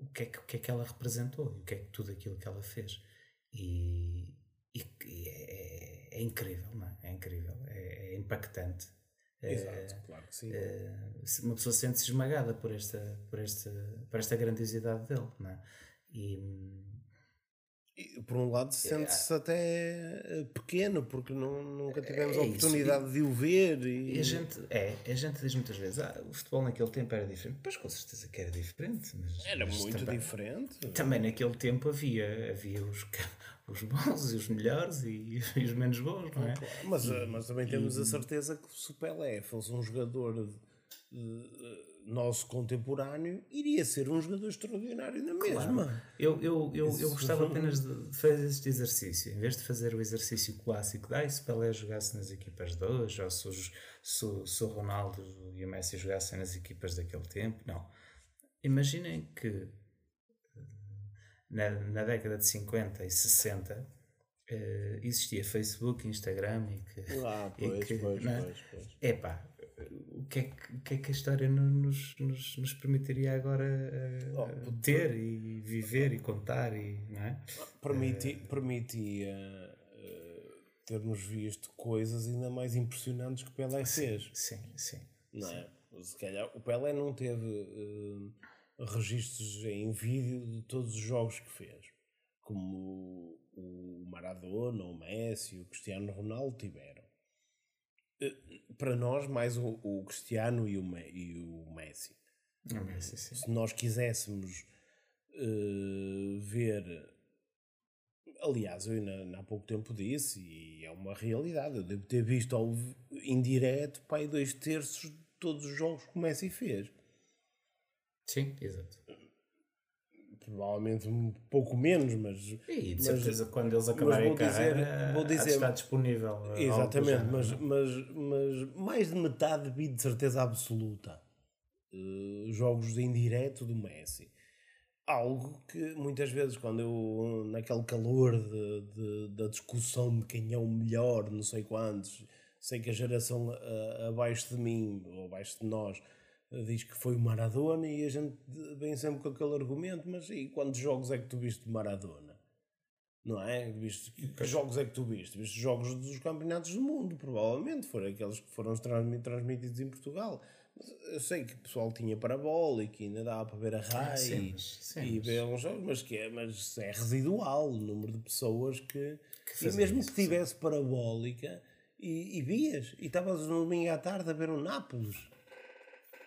o, que é que, o que é que ela representou e o que é que tudo aquilo que ela fez. E, e que é, é incrível, não é? É incrível, é, é impactante. É, Exato, claro que sim. se uma pessoa sente-se esmagada por esta, por, esta, por esta grandiosidade dele, não é? E, E, por um lado, sente-se até eh, pequeno, porque não, nunca tivemos É a isso. oportunidade de o ver. E, E a gente, é, a gente diz muitas vezes, ah, o futebol naquele tempo era diferente. Pois com certeza que era diferente. Mas, Era mas muito também, diferente. Também naquele tempo havia, havia os, os bons e os melhores e, e os menos bons, não é? Mas, eh, mas também temos a certeza que se o Pelé fosse um jogador de- de- nosso contemporâneo, iria ser um jogador extraordinário na mesma. Eu, eu, eu, eu Isso- gostava apenas de, fazer este exercício. Em vez de fazer o exercício clássico de ah, e se Pelé jogasse nas equipas de hoje, ou se, se, o- se o Ronaldo e o Messi jogassem nas equipas daquele tempo, não. Imaginem que eh, na, na década de 50 e 60 eh, existia Facebook, Instagram e que. Ah, e pois, que, pois, não é? pois, pois. Epá, o que é que, o que, é que a história no- nos, nos, nos permitiria agora eh, Oh, ter e viver e contar e, não é? Permiti, permitia eh, termos visto coisas ainda mais impressionantes que o Pelé fez. Sim, sim. Não é? Se calhar, o Pelé não teve eh, registros em vídeo de todos os jogos que fez, como o Maradona, o Messi, o Cristiano Ronaldo tiveram. Eh, Para nós, mais o, o Cristiano e o, e o Messi. Sim, sim. Se nós quiséssemos eh, ver. Aliás, eu ainda há pouco tempo disse, e é uma realidade, eu devo ter visto ao, em direto para aí dois terços de todos os jogos que o Messi fez. Sim, exato. Provavelmente um pouco menos, mas. E de mas- certeza quando eles acabarem a carreira vou dizer- estar disponível. Exatamente, mas, é? mas, mas mais de metade vi de certeza absoluta eh, jogos em direto do Messi. Algo que muitas vezes, quando eu, naquele calor de, de- da discussão de quem é o melhor, não sei quantos, sei que a geração a- abaixo de mim, ou abaixo de nós, diz que foi o Maradona e a gente vem sempre com aquele argumento, mas e quantos jogos é que tu viste de Maradona? Não é? Viste, que, que jogos é que tu viste? Viste jogos dos campeonatos do mundo, provavelmente. Foram aqueles que foram transmi- transmitidos em Portugal. Mas eu sei que o pessoal tinha parabólica e ainda dava para ver a RAI sim, e- sim, e mas- ver uns jogos, mas, que é, mas é residual o número de pessoas que. e fazem mesmo isso, que tivesse parabólica e, e vias, e estavas no domingo à tarde a ver o Nápoles,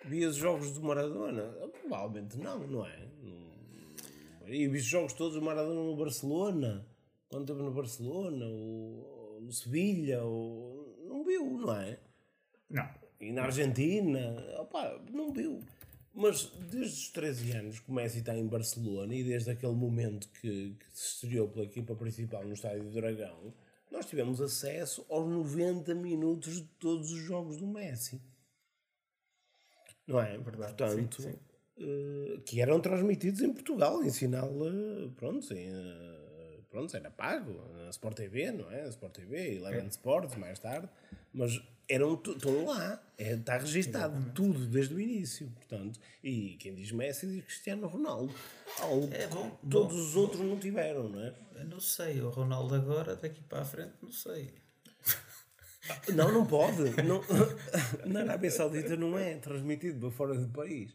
vias os jogos do Maradona? Provavelmente não, não é? Não- E vi os jogos todos do Maradona no Barcelona, quando esteve no Barcelona, ou no Sevilha, ou... não viu, não é? Não. E na Argentina, opá, não viu. Mas desde os 13 anos que o Messi está em Barcelona e desde aquele momento que, que se estreou pela equipa principal no Estádio do Dragão, nós tivemos acesso aos 90 minutos de todos os jogos do Messi. Não é? Verdade, Portanto, sim, sim. eh, que eram transmitidos em Portugal, em sinal, eh, pronto, em, eh, pronto, era pago, na Sport TV, não é? Sport TV, Eleven Sports, mais tarde, mas eram, estão lá, é, está registado tudo desde o início, portanto, e quem diz Messi diz Cristiano Ronaldo, algo É bom, que todos os outros não tiveram, não é? Eu não sei, o Ronaldo agora, daqui para a frente, não sei. Não, não pode, não, na Arábia Saudita não é transmitido para fora do país.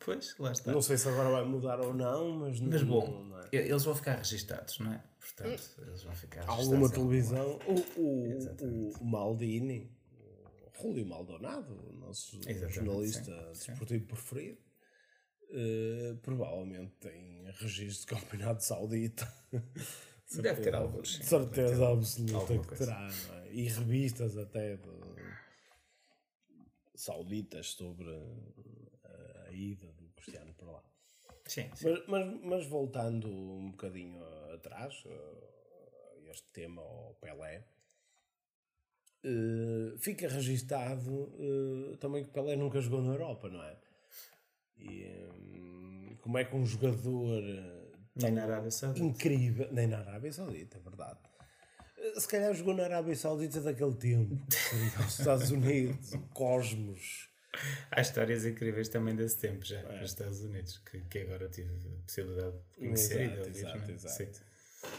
Pois, lá está. Não sei se agora vai mudar ou não, mas, Mas não, bom, não é. eles vão ficar registados, não é? Portanto, eles vão ficar registados. alguma televisão, o, o, o Maldini, o Julio Maldonado, o nosso Exatamente, jornalista sim, sim. desportivo preferido, eh, provavelmente tem registro de campeonato saudita. Deve ter alguns. sim. De certeza absoluta que terá, não é? E revistas até de- sauditas sobre a, a ida do Cristiano para lá. Sim, sim. Mas, mas, mas voltando um bocadinho atrás, eh, este tema ao Pelé, eh, fica registado eh, também que Pelé nunca jogou na Europa, não é? E hum, como é que um jogador Nem na Arábia Saudita. incrível, nem na Arábia Saudita, é verdade. Eh, Se calhar jogou na Arábia Saudita daquele tempo, os Estados Unidos, o Cosmos. Há histórias incríveis também desse tempo já, nos Estados Unidos, que, que agora tive a possibilidade de conhecer e de Exato, ouvir, exato, é? exato. Sim.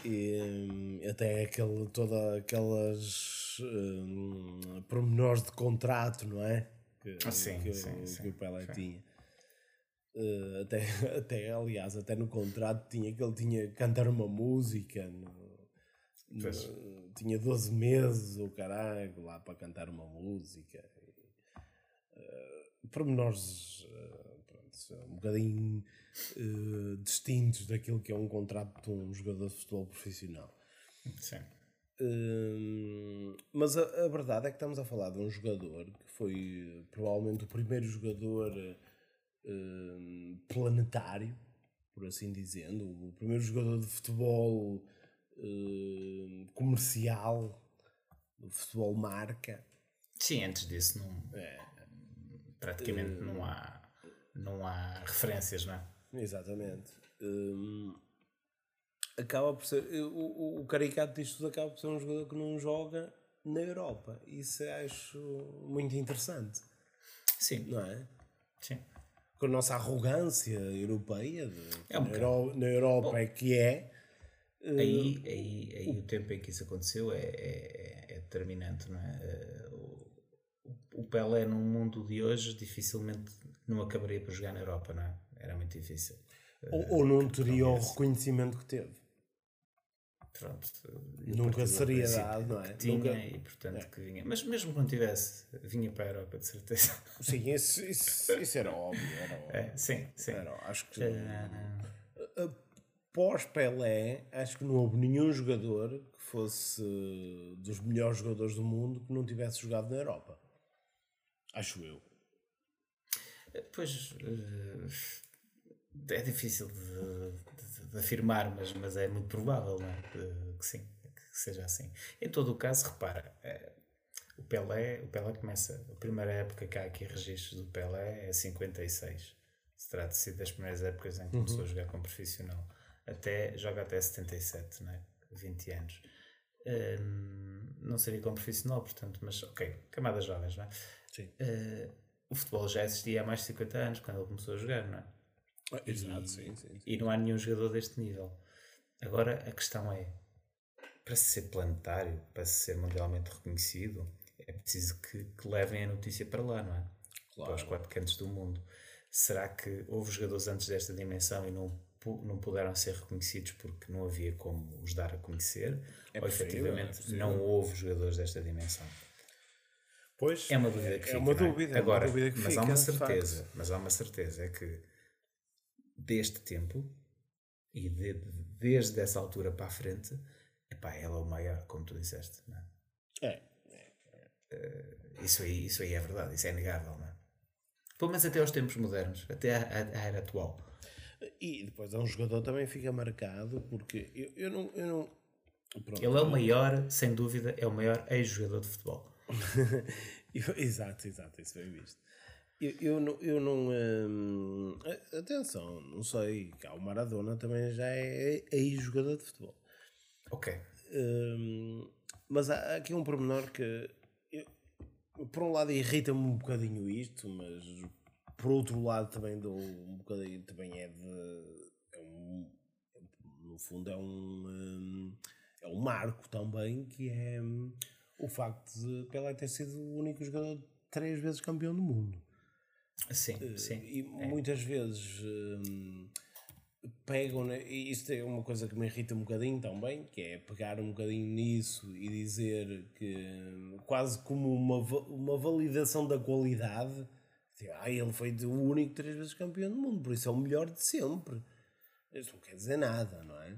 E hum, até aquele, toda aquelas hum, pormenores de contrato, não é? Que, Ah, sim, que, sim, que sim, o Pelé tinha. Eh, até, até, aliás, até no contrato tinha que ele tinha que cantar uma música. no- Pois. tinha 12 meses, o caralho, lá para cantar uma música. E, eh, pormenores eh, pronto, um bocadinho eh, distintos daquilo que é um contrato de um jogador de futebol profissional. Sim. Hum, mas a, a verdade é que estamos a falar de um jogador que foi provavelmente o primeiro jogador hum, planetário, por assim dizendo, o primeiro jogador de futebol hum, comercial, do futebol marca. Sim, antes disso não, É, praticamente não há não há referências, não é? exatamente. Hum, acaba por ser. O, o, o caricato disto tudo acaba por ser um jogador que não joga na Europa. Isso acho muito interessante, Sim, não é? sim. com a nossa arrogância europeia, de, É um na, Euro- na Europa é que é. Aí, aí, aí o tempo em que isso aconteceu é, é, é determinante, não é? Eh, O, o Pelé num mundo de hoje dificilmente não acabaria por jogar na Europa, não é? Era muito difícil. Ou, ou não teria o reconhecimento que teve. Pronto, Nunca partiu do seria dado, não é? tinha Nunca- e portanto que vinha. Mas mesmo quando tivesse, vinha para a Europa de certeza. Sim, isso, isso, isso era óbvio. Era óbvio. É, sim, sim. Era, acho que Eh, pós-Pelé, acho que não houve nenhum jogador que fosse dos melhores jogadores do mundo que não tivesse jogado na Europa. Acho eu. Pois eh, é difícil de, de- de afirmar, mas, mas é muito provável não é? que, que sim, que seja assim. Em todo o caso, repara, eh, o Pelé, o Pelé começa, a primeira época que há aqui registros do Pelé é 56. Se trata de ser das primeiras épocas em que começou a jogar como profissional. Até, joga até 77, não é? 20 anos. hum, não seria como profissional, portanto, mas ok, camadas jovens, não é? Sim. Uh, o futebol já existia há mais de 50 anos, quando ele começou a jogar, não é? Exato, sim, sim, sim. E não há nenhum jogador deste nível. Agora a questão é: para ser planetário, para ser mundialmente reconhecido, é preciso que, que levem a notícia para lá, não é? Para os quatro cantos do mundo. Será que houve jogadores antes desta dimensão e não, não puderam ser reconhecidos porque não havia como os dar a conhecer? É Ou efetivamente é não houve jogadores desta dimensão? Pois, É uma dúvida que é fica. uma é? é uma Agora, dúvida que mas fica, há uma certeza, mas há uma certeza é que deste tempo e de- de- desde essa altura para a frente, epá, ela é o maior, como tu disseste. Não é? É, isso, aí, isso aí é verdade, isso é inegável. Não é? Pelo menos até aos tempos modernos, até à, à- à era atual. E depois é um jogador também fica marcado porque eu, eu não. Eu não pronto, Ele é o maior, sem dúvida, é o maior ex-jogador de futebol. Eu- exato, exato, isso bem visto. Eu, eu não. Eu não hum, atenção, não sei. Cá o Maradona também já é ex-jogador de futebol. Ok. Hum, mas há aqui um pormenor que, eu- por um lado, irrita-me um bocadinho isto, mas por outro lado, também dou um bocadinho. Também é de. É um, no fundo, é um. hum, é um marco também, que é hum, o facto de Pelé ter sido o único jogador três vezes campeão do mundo. Sim, sim. E muitas vezes hum, pegam, né, e isto é uma coisa que me irrita um bocadinho também, que é pegar um bocadinho nisso e dizer que hum, quase como uma, uma validação da qualidade, ah, ele foi o único três vezes campeão do mundo, por isso é o melhor de sempre. Isso não quer dizer nada, não é?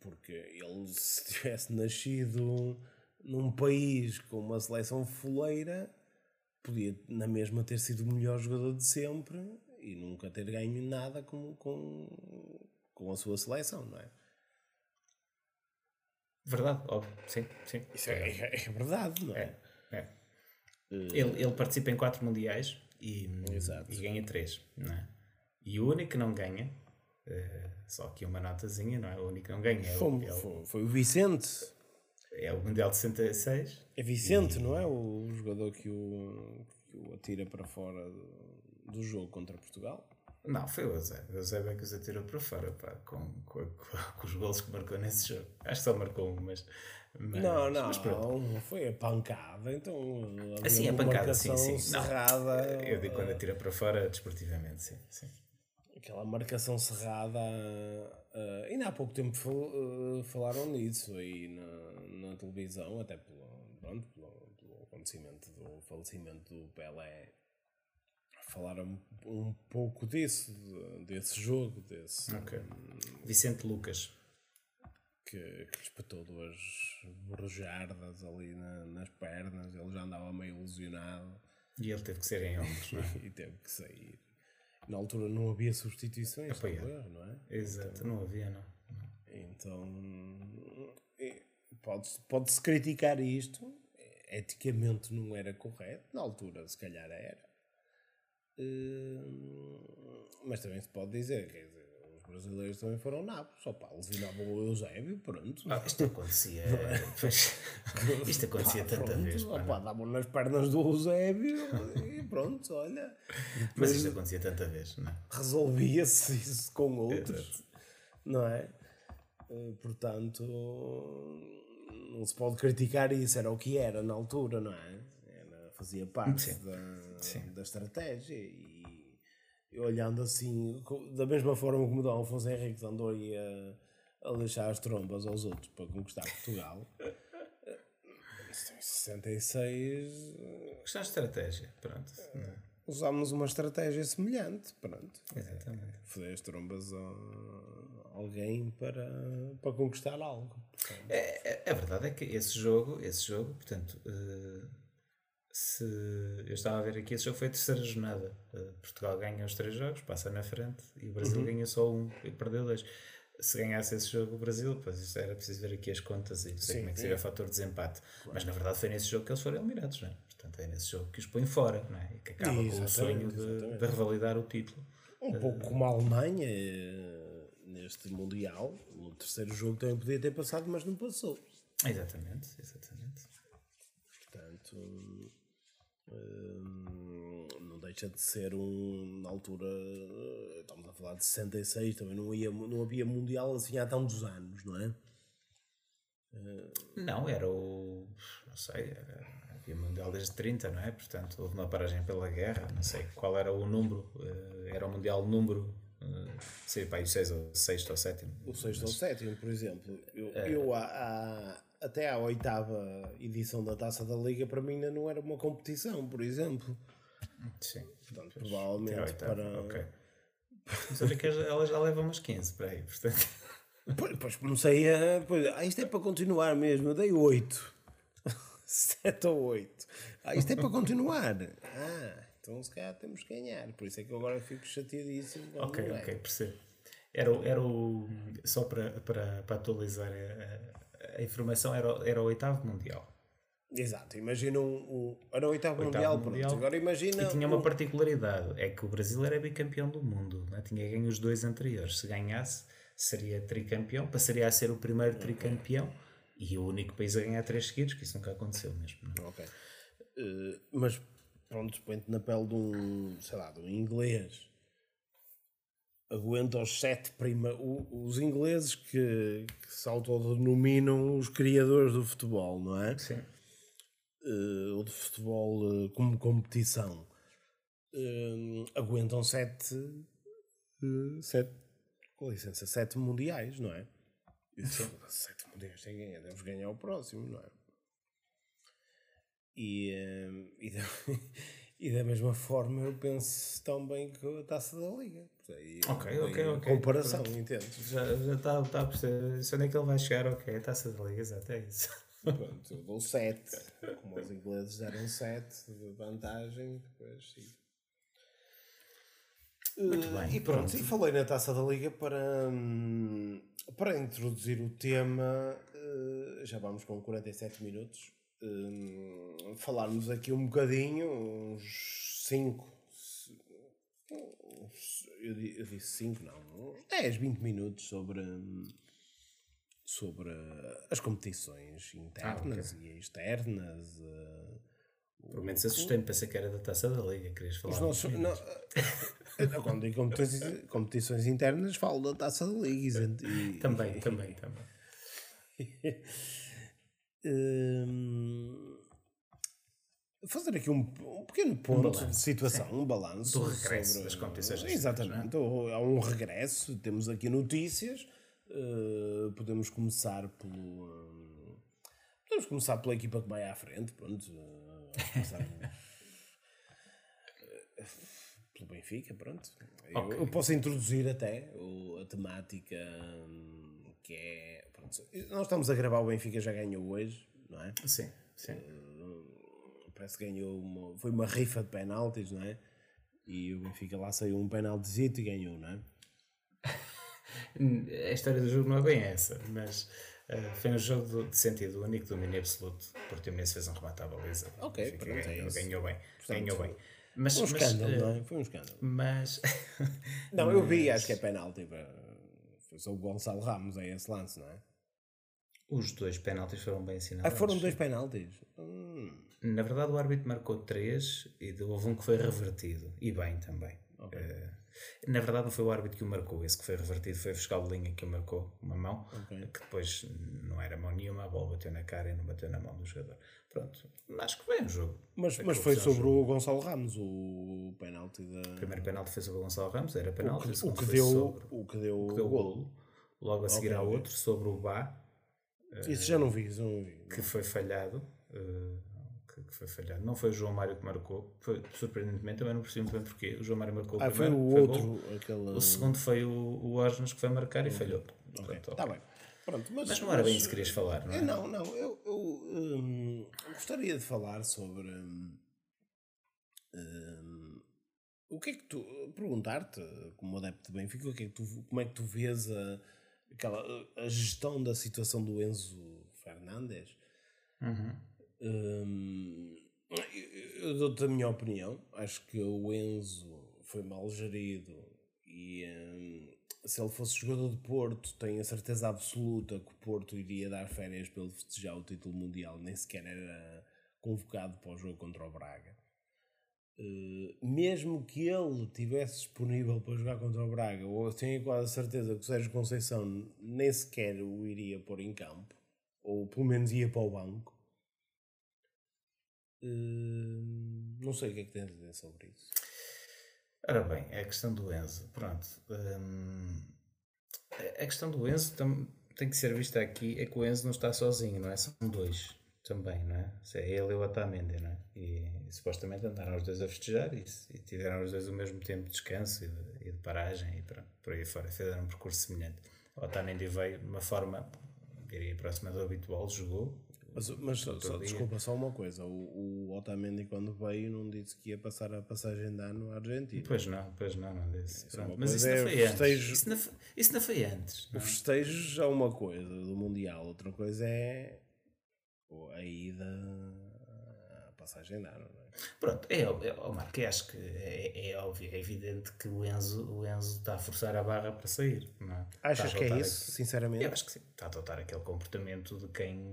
Porque ele, se tivesse nascido num país com uma seleção fuleira, podia na mesma ter sido o melhor jogador de sempre e nunca ter ganho nada com, com, com a sua seleção, não é? Verdade, óbvio. Sim, sim. Isso é, é- é verdade, não é? É. Ele, ele participa em quatro mundiais e, Exato. e ganha três, não é? E o único que não ganha, eh, só aqui uma notazinha, não é? O único que não ganha é Foi, é o, foi, foi o Vicente. é o Mundial de 66. É Vicente, não é? O jogador que o, que o atira para fora do, do jogo contra Portugal. Não, foi o Eusébio. O Eusébio é que os atirou para fora, pá, com, com, com, com os golos que marcou nesse jogo. Acho que só marcou um, mas. Mas não, não, mas pronto. foi a pancada. Então, Assim, a pancada, sim, sim. Não, cerrada. eu digo quando atira para fora, desportivamente, sim. sim. aquela marcação cerrada. ah, ainda há pouco tempo ah, falaram nisso aí na, na televisão, até pelo, pronto, pelo, pelo acontecimento do falecimento do Pelé. Falaram um pouco disso, de- desse jogo, desse Ok. Vicente Lucas. Que, que lhe espetou duas borjardas ali na- nas pernas, ele já andava meio lesionado E ele teve que ser em ombros, não é? e teve que sair. Na altura não havia substituições, erro, não é? Exato, não havia, não. Então pode-se pode-se criticar isto, eticamente não era correto, na altura se calhar era, Hum, mas também se pode dizer, quer dizer, brasileiros também foram nabos, só pá, lesionavam o Eusébio, pronto. Ah, isto acontecia. pois, isto acontecia Pá, tanta pronto, vez. pá, não? davam nas pernas do Eusébio e pronto, olha, Mas isto acontecia tanta vez, não é? resolvia-se isso com outros, não é? Eh, Portanto, não se pode criticar isso, era o que era na altura, não é? Era, fazia parte Sim. da, Sim. da estratégia e olhando assim, da mesma forma como o Dom Afonso Henriques andou aí a, a deixar as trombas aos outros para conquistar Portugal. eh, em 66 Questão de estratégia, pronto. é? usámos uma estratégia semelhante, pronto. Exatamente. Foder as trombas a alguém para, para conquistar algo. É, é- a verdade é que esse jogo, esse jogo, portanto, eh, se eu estava a ver aqui, esse jogo foi a terceira jornada. Eh, Portugal ganha os três jogos, passa na frente e o Brasil ganha só um e perdeu dois. Se ganhasse esse jogo o Brasil, pois isso era preciso ver aqui as contas e não sei Sim, como é que seria o fator de desempate. Mas na verdade foi nesse jogo que eles foram eliminados, não é? Portanto, é nesse jogo que os põe fora, não é? E que acaba com o Exatamente, sonho de, exatamente. de revalidar o título. um pouco como a Alemanha eh, neste Mundial. No terceiro jogo também podia ter passado, mas não passou. Exatamente, exatamente. Portanto, hum, não deixa de ser um. Na altura, estamos a falar de 66, também não, ia, não havia Mundial assim há tantos anos, não é? Não, era o. Não sei, era, havia Mundial desde 30, não é? Portanto, houve uma paragem pela guerra, não sei qual era o número, eh, era o Mundial número, eh, sei pá, o 6 ou sexto ou sétimo. O sexto ou sétimo, por exemplo. Eu, eu há- há- até à oitava edição da Taça da Liga, para mim ainda não era uma competição, por exemplo. Sim. Portanto, à provavelmente oitava, para. ok. Mas que ela já leva umas 15 para aí, portanto. Pois, depois comecei a. Pois, ah, isto é para continuar mesmo. Eu dei 8. 7 ou 8. Ah, isto é para continuar. Ah, então se calhar temos que ganhar. Por isso é que eu agora fico chateadíssimo. Ok, ok, percebo. Era, o- era o. Só para, para, para atualizar a, a- informação, era, era o oitavo Mundial. Exato, imagina um. um era o oitavo, Oitavo mundial, Mundial. Agora imagina. E tinha uma um- particularidade: é que o Brasil era bicampeão do mundo, né? tinha ganho os dois anteriores. Se ganhasse, seria tricampeão, passaria a ser o primeiro tricampeão e o único país a ganhar três seguidos, que isso nunca aconteceu mesmo. né? Ok. Eh, mas pronto, põe-te na pele de um, sei lá, de um inglês. Aguenta os sete prima... os ingleses que, que se autodenominam os criadores do futebol, não é? Sim. Eh, ou de futebol eh, como competição. Eh, aguentam sete, sete, com licença, sete mundiais, não é? Sete mundiais sem ganhar, devemos ganhar o próximo, não é? E, e, e da mesma forma eu penso também que a taça da Liga. Aí, Ok, ok, ok. Comparação, entendes? Já está tá a perceber. Se onde é que ele vai chegar? Ok, a taça da Liga, exato, é isso. Pronto, eu dou 7. Como os ingleses deram 7 de vantagem, depois sim. Muito bem, E pronto, e falei na taça da Liga para, hum, para introduzir o tema. eh, Já vamos com 47 minutos. Hum, falarmos aqui um bocadinho, uns 5. Eu, di- eu disse 5, não, uns 10, 20 minutos sobre. sobre as competições internas e externas. eh, Pelo menos assustei-me, pensei que era da taça da Liga, querias falar. os nossos, não, eh, quando digo competições, competições internas, falo da taça da Liga. e- Também, também, também. Hum, fazer aqui um, um pequeno ponto balanço, de situação, um balanço Do regresso das competições nacionais, Exatamente, há um regresso, temos aqui notícias, eh, podemos começar pelo. hum, podemos começar pela equipa que vai à frente, pronto. eh, pelo Benfica, pronto. Eu- Ok. Eu, posso introduzir até o- a temática hum, que é. Pronto, nós estamos a gravar, o Benfica já ganhou hoje, não é? Sim, sim. Parece que ganhou uma, foi uma rifa de penaltis, não é? E o Benfica lá saiu um penaltizito e ganhou, não é? A história do jogo não é bem essa, mas eh, foi um jogo de sentido único, domínio absoluto. O Portimonense fez um remate à baliza. Ok, Benfica pronto, é ganhou, isso. ganhou bem. Portanto, ganhou bem. Mas, Um mas, escândalo, eh, não é? Foi um escândalo. mas Não, eu vi, acho que é penalti. Foi só o Gonçalo Ramos, é esse lance, não é? Os dois penaltis foram bem Ah, assinalados. foram dois penaltis. Hum, Na verdade, o árbitro marcou três e houve um que foi revertido. E bem também. Eh, na verdade, não foi o árbitro que o marcou. Esse que foi revertido foi o fiscal de linha que o marcou, uma mão, Ok. que depois não era mão nenhuma, a bola bateu na cara e não bateu na mão do jogador. Pronto, acho que foi um jogo. Mas, mas foi sobre o Gonçalo Ramos, o penalti da. O primeiro penalti foi sobre o Gonçalo Ramos, era O penalti. que, o o segundo que deu, sobre o que deu o que o deu o golo. Logo a seguir Ok, há outro sobre o Bá, Isso já não vi, já não vi. que foi falhado. eh, que, que foi falhado. Não foi o João Mário que marcou, foi, surpreendentemente, também não percebi muito bem porquê. O João Mário marcou Ah, o foi primeiro, o foi outro, golo. aquele. O segundo foi o, o Osnos que foi marcar e falhou. Ok, Portanto, Está bem. Pronto, mas, Mas não era bem isso que querias falar, não é? Eu não, não. Eu, eu, hum, gostaria de falar sobre. hum, hum, o que é que tu. Perguntar-te, como adepto de Benfica, o que é que tu, como é que tu vês a, aquela, a gestão da situação do Enzo Fernandes? Uhum. Hum, eu, dou-te a minha opinião. Acho que o Enzo foi mal gerido e hum, se ele fosse jogador de Porto, tenho a certeza absoluta que o Porto iria dar férias para ele festejar o título mundial, nem sequer era convocado para o jogo contra o Braga. Uh, mesmo que ele tivesse disponível para jogar contra o Braga, eu tenho quase certeza que o Sérgio Conceição nem sequer o iria pôr em campo, ou pelo menos ia para o banco. Uh, não sei o que é que tens a dizer sobre isso. Ora bem, é a questão do Enzo. Pronto. Hum, a questão do Enzo tam, tem que ser vista aqui, é que o Enzo não está sozinho, não é? São dois também, não é? É ele e o Otamendi, não é? E, e, supostamente andaram os dois a festejar e, e, tiveram os dois o mesmo tempo de descanso e de, e de paragem e pronto, por aí fora. Fizeram um percurso semelhante. O Otamendi veio de uma forma, diria, próxima do habitual, jogou, mas, mas só, só, desculpa, só uma coisa: o, o Otamendi, quando veio, não disse que ia passar a passagem de ano à Argentina. Pois não, pois não, não disse. mas isso, é não foi festejo. Isso, não, isso não foi antes. Não? O festejo é uma coisa do Mundial, outra coisa é a ida à passagem de ano. Não é? Pronto, é, é, oh Marco, acho que é, é, óbvio, é evidente que o Enzo, o Enzo está a forçar a barra para sair. Não é? Achas que é isso, aqui, sinceramente? Eu acho que sim. Está a adotar aquele comportamento de quem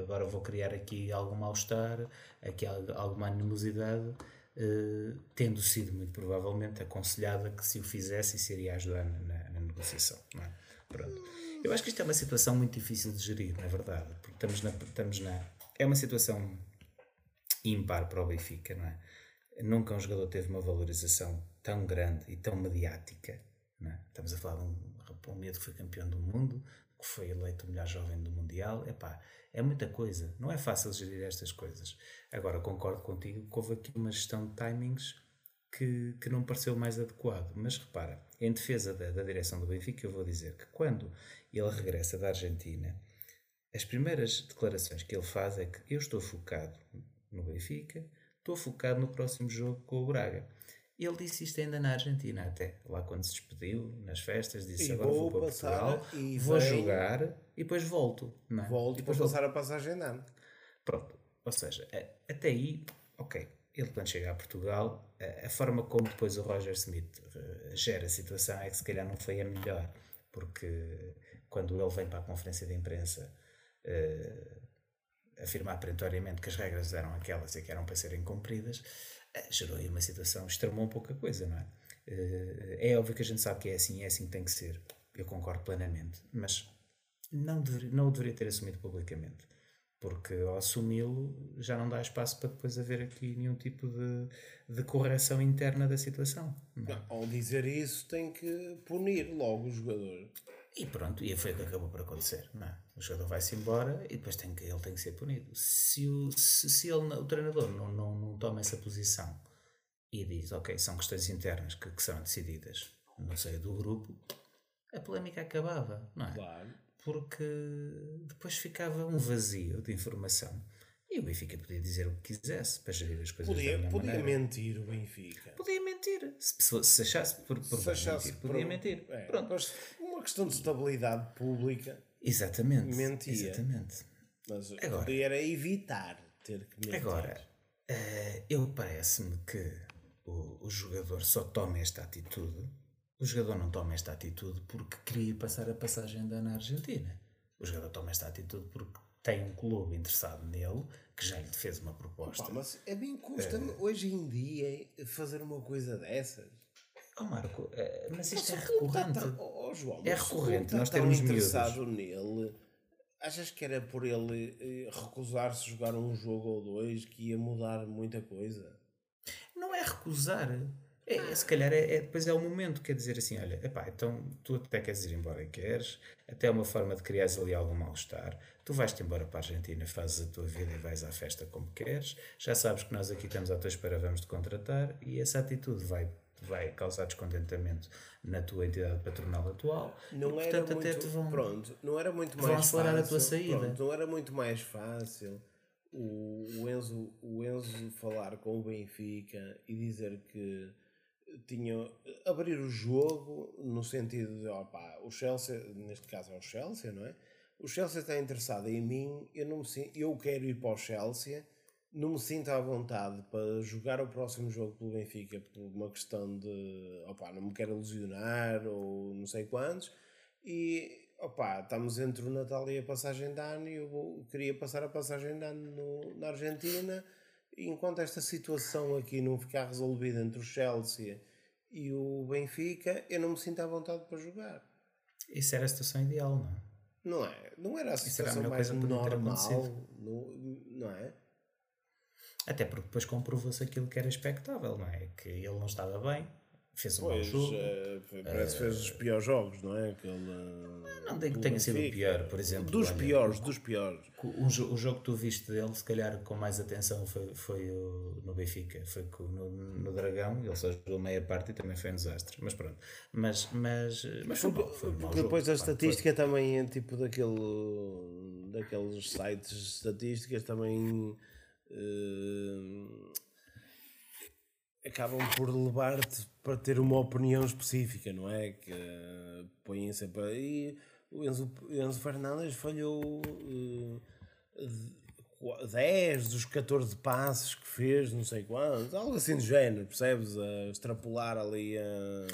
agora vou criar aqui algum mal-estar, aqui alguma animosidade, eh, tendo sido muito provavelmente aconselhada que se o fizesse seria ajudar na, na negociação. Não é? Pronto. Eu acho que isto é uma situação muito difícil de gerir, na verdade, porque estamos na, estamos na é uma situação ímpar para o Benfica, não é? Nunca um jogador teve uma valorização tão grande e tão mediática. Não é? Estamos a falar de um, um miúdo que foi campeão do mundo, que foi eleito o melhor jovem do Mundial. Epá, é muita coisa. Não é fácil gerir estas coisas. Agora, concordo contigo que houve aqui uma gestão de timings que, que não pareceu mais adequado. Mas repara, em defesa da, da direção do Benfica, eu vou dizer que quando ele regressa da Argentina, as primeiras declarações que ele faz é que eu estou focado no Benfica, estou focado no próximo jogo com o Braga. Ele disse isto ainda na Argentina, até lá quando se despediu, nas festas, disse e agora vou, vou para Portugal, vou jogar e depois volto. Não é? Volto e depois passar a passagem de ano. Pronto, ou seja, até aí, ok, ele quando chega a Portugal, a, forma como depois o Roger Smith uh, gera a situação é que se calhar não foi a melhor, porque quando ele vem para a conferência de imprensa uh, afirmar perentoriamente que as regras eram aquelas e que eram para serem cumpridas, uh, gerou aí uma situação, extremou pouca coisa, não é? é óbvio que a gente sabe que é assim, é assim que tem que ser, eu concordo plenamente, mas não, deveria, não o deveria ter assumido publicamente porque ao assumi-lo já não dá espaço para depois haver aqui nenhum tipo de, de correção interna da situação. Não, é? ao dizer isso, tem que punir logo o jogador. E pronto, e foi o que acabou por acontecer. Não é? O jogador vai-se embora e depois tem que, ele tem que ser punido. Se o, se, se ele, o treinador não, não, não toma essa posição e diz, ok, são questões internas que, que são decididas no seio do grupo, a polémica acabava, não é? Claro porque depois ficava um vazio de informação. E o Benfica podia dizer o que quisesse para gerir as coisas podia, Podia maneira. mentir o Benfica. Podia mentir. Se, se achasse por, por se achasse mentir, podia por, mentir. É, Pronto. Uma questão de estabilidade pública. Exatamente. Mentia. Exatamente. Mas agora, podia era evitar ter que mentir. Agora, uh, eu parece-me que o, o jogador só toma esta atitude o jogador não toma esta atitude porque queria passar a passagem da na Argentina. O jogador toma esta atitude porque tem um clube interessado nele que já lhe fez uma proposta. Opa, mas é bem custa-me uh, hoje em dia fazer uma coisa dessas. Oh Marco, uh, mas isto mas é recorrente. Tá, oh, João, é recorrente. Nós temos interessado nele. Achas que era por ele eh, recusar-se a jogar um jogo ou dois que ia mudar muita coisa? Não é recusar. É, se calhar é, é, depois é o momento, quer dizer assim, olha, epá, então tu até queres ir embora e queres, até é uma forma de criar ali algum mal-estar, tu vais-te embora para a Argentina, fazes a tua vida e vais à festa como queres, já sabes que nós aqui estamos à tua espera, vamos te contratar, e essa atitude vai vai causar descontentamento na tua entidade patronal atual. Não e, era portanto, muito, até te vão, pronto, não era muito mais fácil. a tua saída. Pronto, não era muito mais fácil o, o, Enzo, o Enzo falar com o Benfica e dizer que tinha abrir o jogo no sentido de opa, o Chelsea, neste caso é o Chelsea, não é? O Chelsea está interessado em mim, eu não me sinto, eu quero ir para o Chelsea, não me sinto à vontade para jogar o próximo jogo pelo Benfica por uma questão de opá, não me quero ilusionar ou não sei quantos e opá, estamos entre o Natal e a passagem de ano e eu vou, queria passar a passagem de ano no, na Argentina enquanto esta situação aqui não ficar resolvida entre o Chelsea e o Benfica eu não me sinto à vontade para jogar Isso era a situação ideal, não é? não é? Não era a era a situação mais normal não, não é? Até porque depois comprovou-se aquilo que era expectável, não é? Que ele não estava bem, fez um Pois, jogo. eh, parece que fez os piores jogos, não é? Aquele, Não digo que tenha sido o pior, por exemplo. Dos olha, piores, dos piores. O, o jogo que tu viste dele, se calhar com mais atenção, foi, foi o, no Benfica, foi no, no Dragão, ele só jogou meia parte e também foi um desastre. Mas pronto, mas, mas, mas foi, bom, foi um Porque jogo, depois a pá, foi. estatística também é tipo daquele, daqueles sites de estatísticas também eh, acabam por levar-te para ter uma opinião específica, não é? Que eh, põem sempre aí. O Enzo, Enzo Fernandes falhou eh, 10 dos 14 passos que fez, não sei quantos, algo assim do género, percebes? A extrapolar ali a.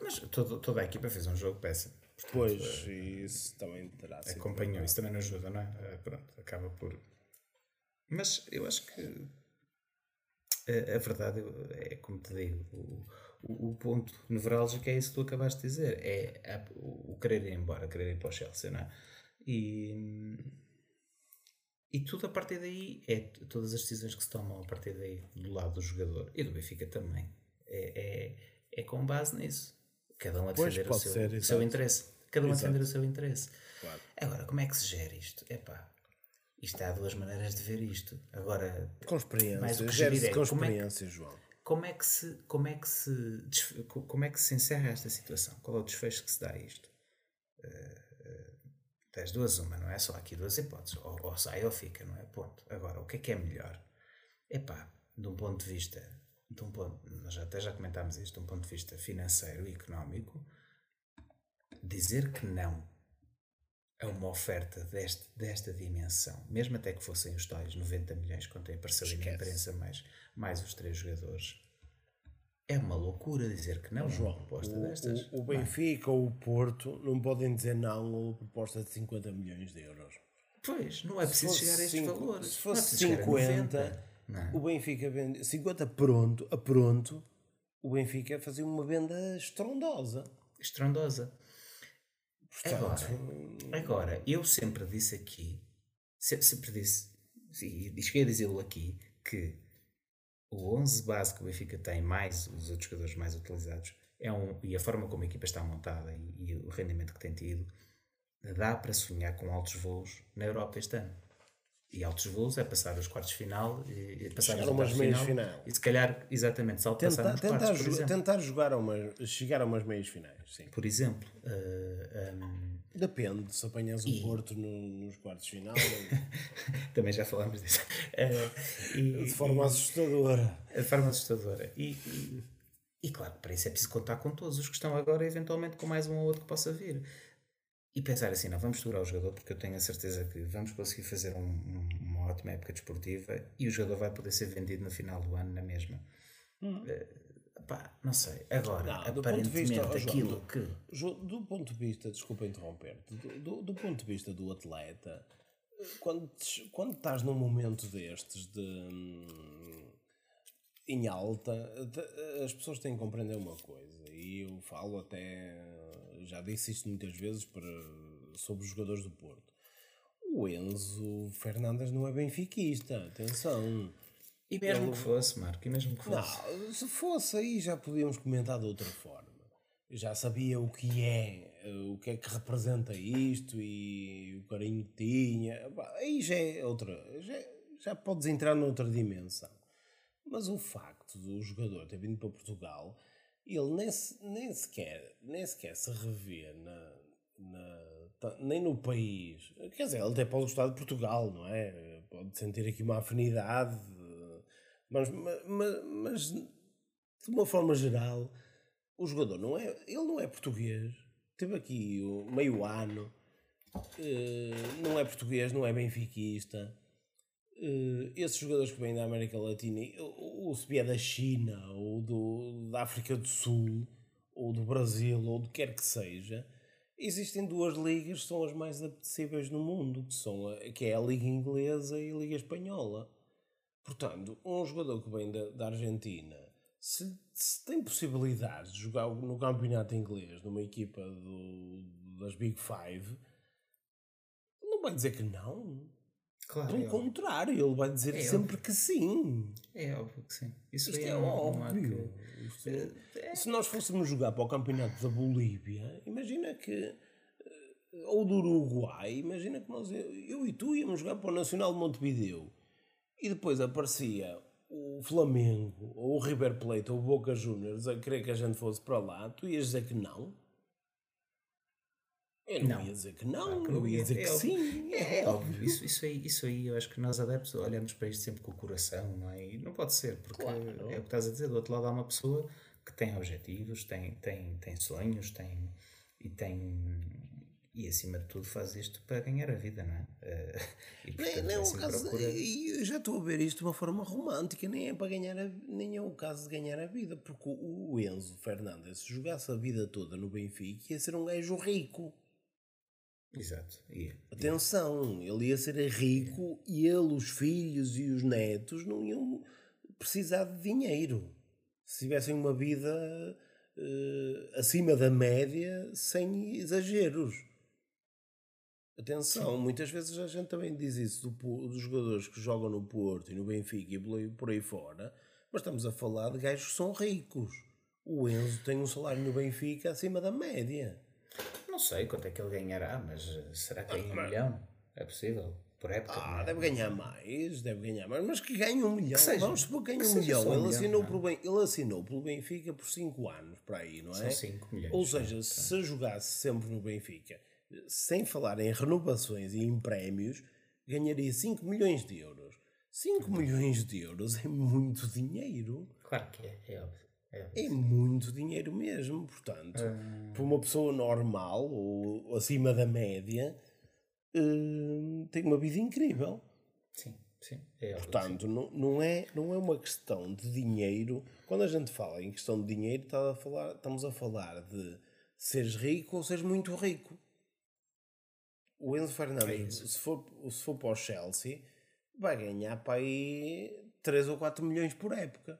Mas todo, toda a equipa fez um jogo péssimo. Pois, isso também terá sido. Acompanhou, isso também não ajuda, não é? Pronto, acaba por. Mas eu acho que a, a verdade é como te digo, o, o, o ponto nevrálgico é isso que tu acabaste de dizer, é a- o, o querer ir embora, querer ir para o Chelsea, não é? E, e tudo a partir daí, é todas as decisões que se tomam a partir daí, do lado do jogador e do Benfica também, é, é, é com base nisso. Cada um a defender o seu, ser, o seu interesse. Cada um a defender o seu interesse. Claro. Agora, como é que se gera isto? Epá, isto há duas maneiras de ver isto. Agora, Com Mais experiência, do que gera-se gerir é, com é que- experiência, João. como é que se, como é que se, como é que se encerra esta situação? Qual é o desfecho que se dá a isto? Eh, eh, tens duas uma, não é? Só aqui duas hipóteses. Ou, ou sai ou fica, não é? Ponto. Agora, o que é que é melhor? Epá, de um ponto de vista, de um ponto, nós até já comentámos isto, de um ponto de vista financeiro e económico, dizer que não a uma oferta deste, desta dimensão, mesmo até que fossem os tais 90 milhões, quando tem apareceu ali na Esquece. imprensa, mais, mais os três jogadores, é uma loucura dizer que não uma proposta destas. O, o é? Benfica ou o Porto não podem dizer não a uma proposta de 50 milhões de euros. Pois, não é preciso fosse chegar a estes cinco- valores. se é fosse preciso chegar a 50, 90, não é? O Benfica vende 50 pronto, a pronto, o Benfica fazia uma venda estrondosa. Estrondosa. Portanto, Agora, agora, eu sempre disse aqui, sempre, sempre disse, e cheguei a dizê-lo aqui, que o 11 base que o Benfica tem, mais os outros jogadores mais utilizados, é um, e a forma como a equipa está montada e, e o rendimento que tem tido, dá para sonhar com altos voos na Europa este ano. E altos voos é passar os quartos final e, e passar Chegar a umas meias final, final. E se calhar, exatamente, só passar tentar, nos tentar, quartos, jo- tentar jogar a umas, chegar a umas meias finais, sim. Por exemplo, eh, um, Depende, se apanhas o E- Porto no- nos quartos final, também já falámos disso. Eh, e, de forma assustadora. de forma assustadora. E, e, e claro, para isso é preciso contar com todos os que estão agora, eventualmente com mais um ou outro que possa vir. E pensar assim, não, vamos segurar o jogador, porque eu tenho a certeza que vamos conseguir fazer um- um- uma ótima época desportiva e o jogador vai poder ser vendido no final do ano na mesma. Eh, pá, não sei. Agora, Não, aparentemente, vista- ó, João, aquilo do- que. Jo- Do ponto de vista, desculpa interromper-te, do, do, do ponto de vista do atleta, quando, quando estás num momento destes de hum, em alta, as pessoas têm que compreender uma coisa, e eu falo até, já disse isto muitas vezes para, sobre os jogadores do Porto. O Enzo Fernandes não é benfiquista, atenção. E mesmo que fosse, Marco, e mesmo que fosse. Não, se fosse aí já podíamos comentar de outra forma. Já sabia o que é, eh, o que é que representa isto e o carinho que tinha. Aí já é outra, já, já podes entrar noutra dimensão. Mas o facto do jogador ter vindo para Portugal, ele nem, se- nem, sequer, nem sequer se revê na, na- ta- nem no país. Quer dizer, ele até pode gostar de Portugal, não é? Pode sentir aqui uma afinidade, mas, ma- ma- mas, de uma forma geral, o jogador não é, ele não é português. Teve aqui meio ano, eh, não é português, não é benfiquista. Eh, esses jogadores que vêm da América Latina, ou, ou se vier da China, ou do, da África do Sul, ou do Brasil, ou do que quer que seja, existem duas ligas que são as mais apetecíveis no mundo, que, são a, que é a Liga Inglesa e a Liga Espanhola. Portanto, um jogador que vem da, da Argentina, se, se, tem possibilidades de jogar no campeonato inglês, numa equipa do, das Big Five, não vai dizer que não. Claro, Pelo é contrário, ele vai dizer É sempre que sim. É óbvio que sim. Isso Isto é há óbvio. que- Isto- é- Se nós fôssemos jogar para o campeonato da Bolívia, imagina que. eh, Ou do Uruguai, imagina que nós, eu e tu íamos jogar para o Nacional de Montevideo e depois aparecia o Flamengo, ou o River Plate, ou o Boca Juniors a querer que a gente fosse para lá, tu ias dizer que não? Eu não, Não. ia dizer que não, eu não ia dizer É que óbvio. sim. É, óbvio, isso, isso, aí, isso aí eu acho que nós adeptos olhamos para isto sempre com o coração, não é? E não pode ser, porque Claro. é o que estás a dizer, do outro lado há uma pessoa que tem objetivos, tem, tem, tem sonhos, tem e tem e acima de tudo faz isto para ganhar a vida, não é? Eh, E Nem, portanto nem é o assim caso, procura- e eu já estou a ver isto de uma forma romântica, nem é para ganhar a, nem é o caso de ganhar a vida, porque o, o Enzo Fernandes, se jogasse a vida toda no Benfica, ia ser um gajo rico. Exato. E, Atenção, ele ia ser rico e ele, os filhos e os netos não iam precisar de dinheiro. Se tivessem uma vida eh, acima da média, sem exageros. Atenção, muitas vezes a gente também diz isso do dos jogadores que jogam no Porto e no Benfica e por aí fora, mas estamos a falar de gajos que são ricos. O Enzo tem um salário no Benfica acima da média. Sei quanto é que ele ganhará, mas eh, será que ganha um milhão? É possível? Por época? Ah, é? deve ganhar mais, deve ganhar mais, mas que ganhe um milhão. seja- Vamos supor que ganhe um milhão. um Ele, assinou é? Ben- ele assinou pelo Benfica por 5 anos, para aí, não é? São 5 milhões. Ou seja, se jogasse sempre no Benfica, sem falar em renovações e em prémios, ganharia 5 milhões de euros. 5 milhões de euros é muito dinheiro. Claro que é, é óbvio. É. É muito dinheiro mesmo. Portanto, Ah. para uma pessoa normal ou acima da média, hum, tem uma vida incrível. Sim, sim. É. Portanto, não, não, é, não é uma questão de dinheiro. Quando a gente fala em questão de dinheiro, está a falar, estamos a falar de seres rico ou seres muito rico. O Enzo É Fernandes, se, for, se for para o Chelsea, vai ganhar para aí 3 ou 4 milhões por época.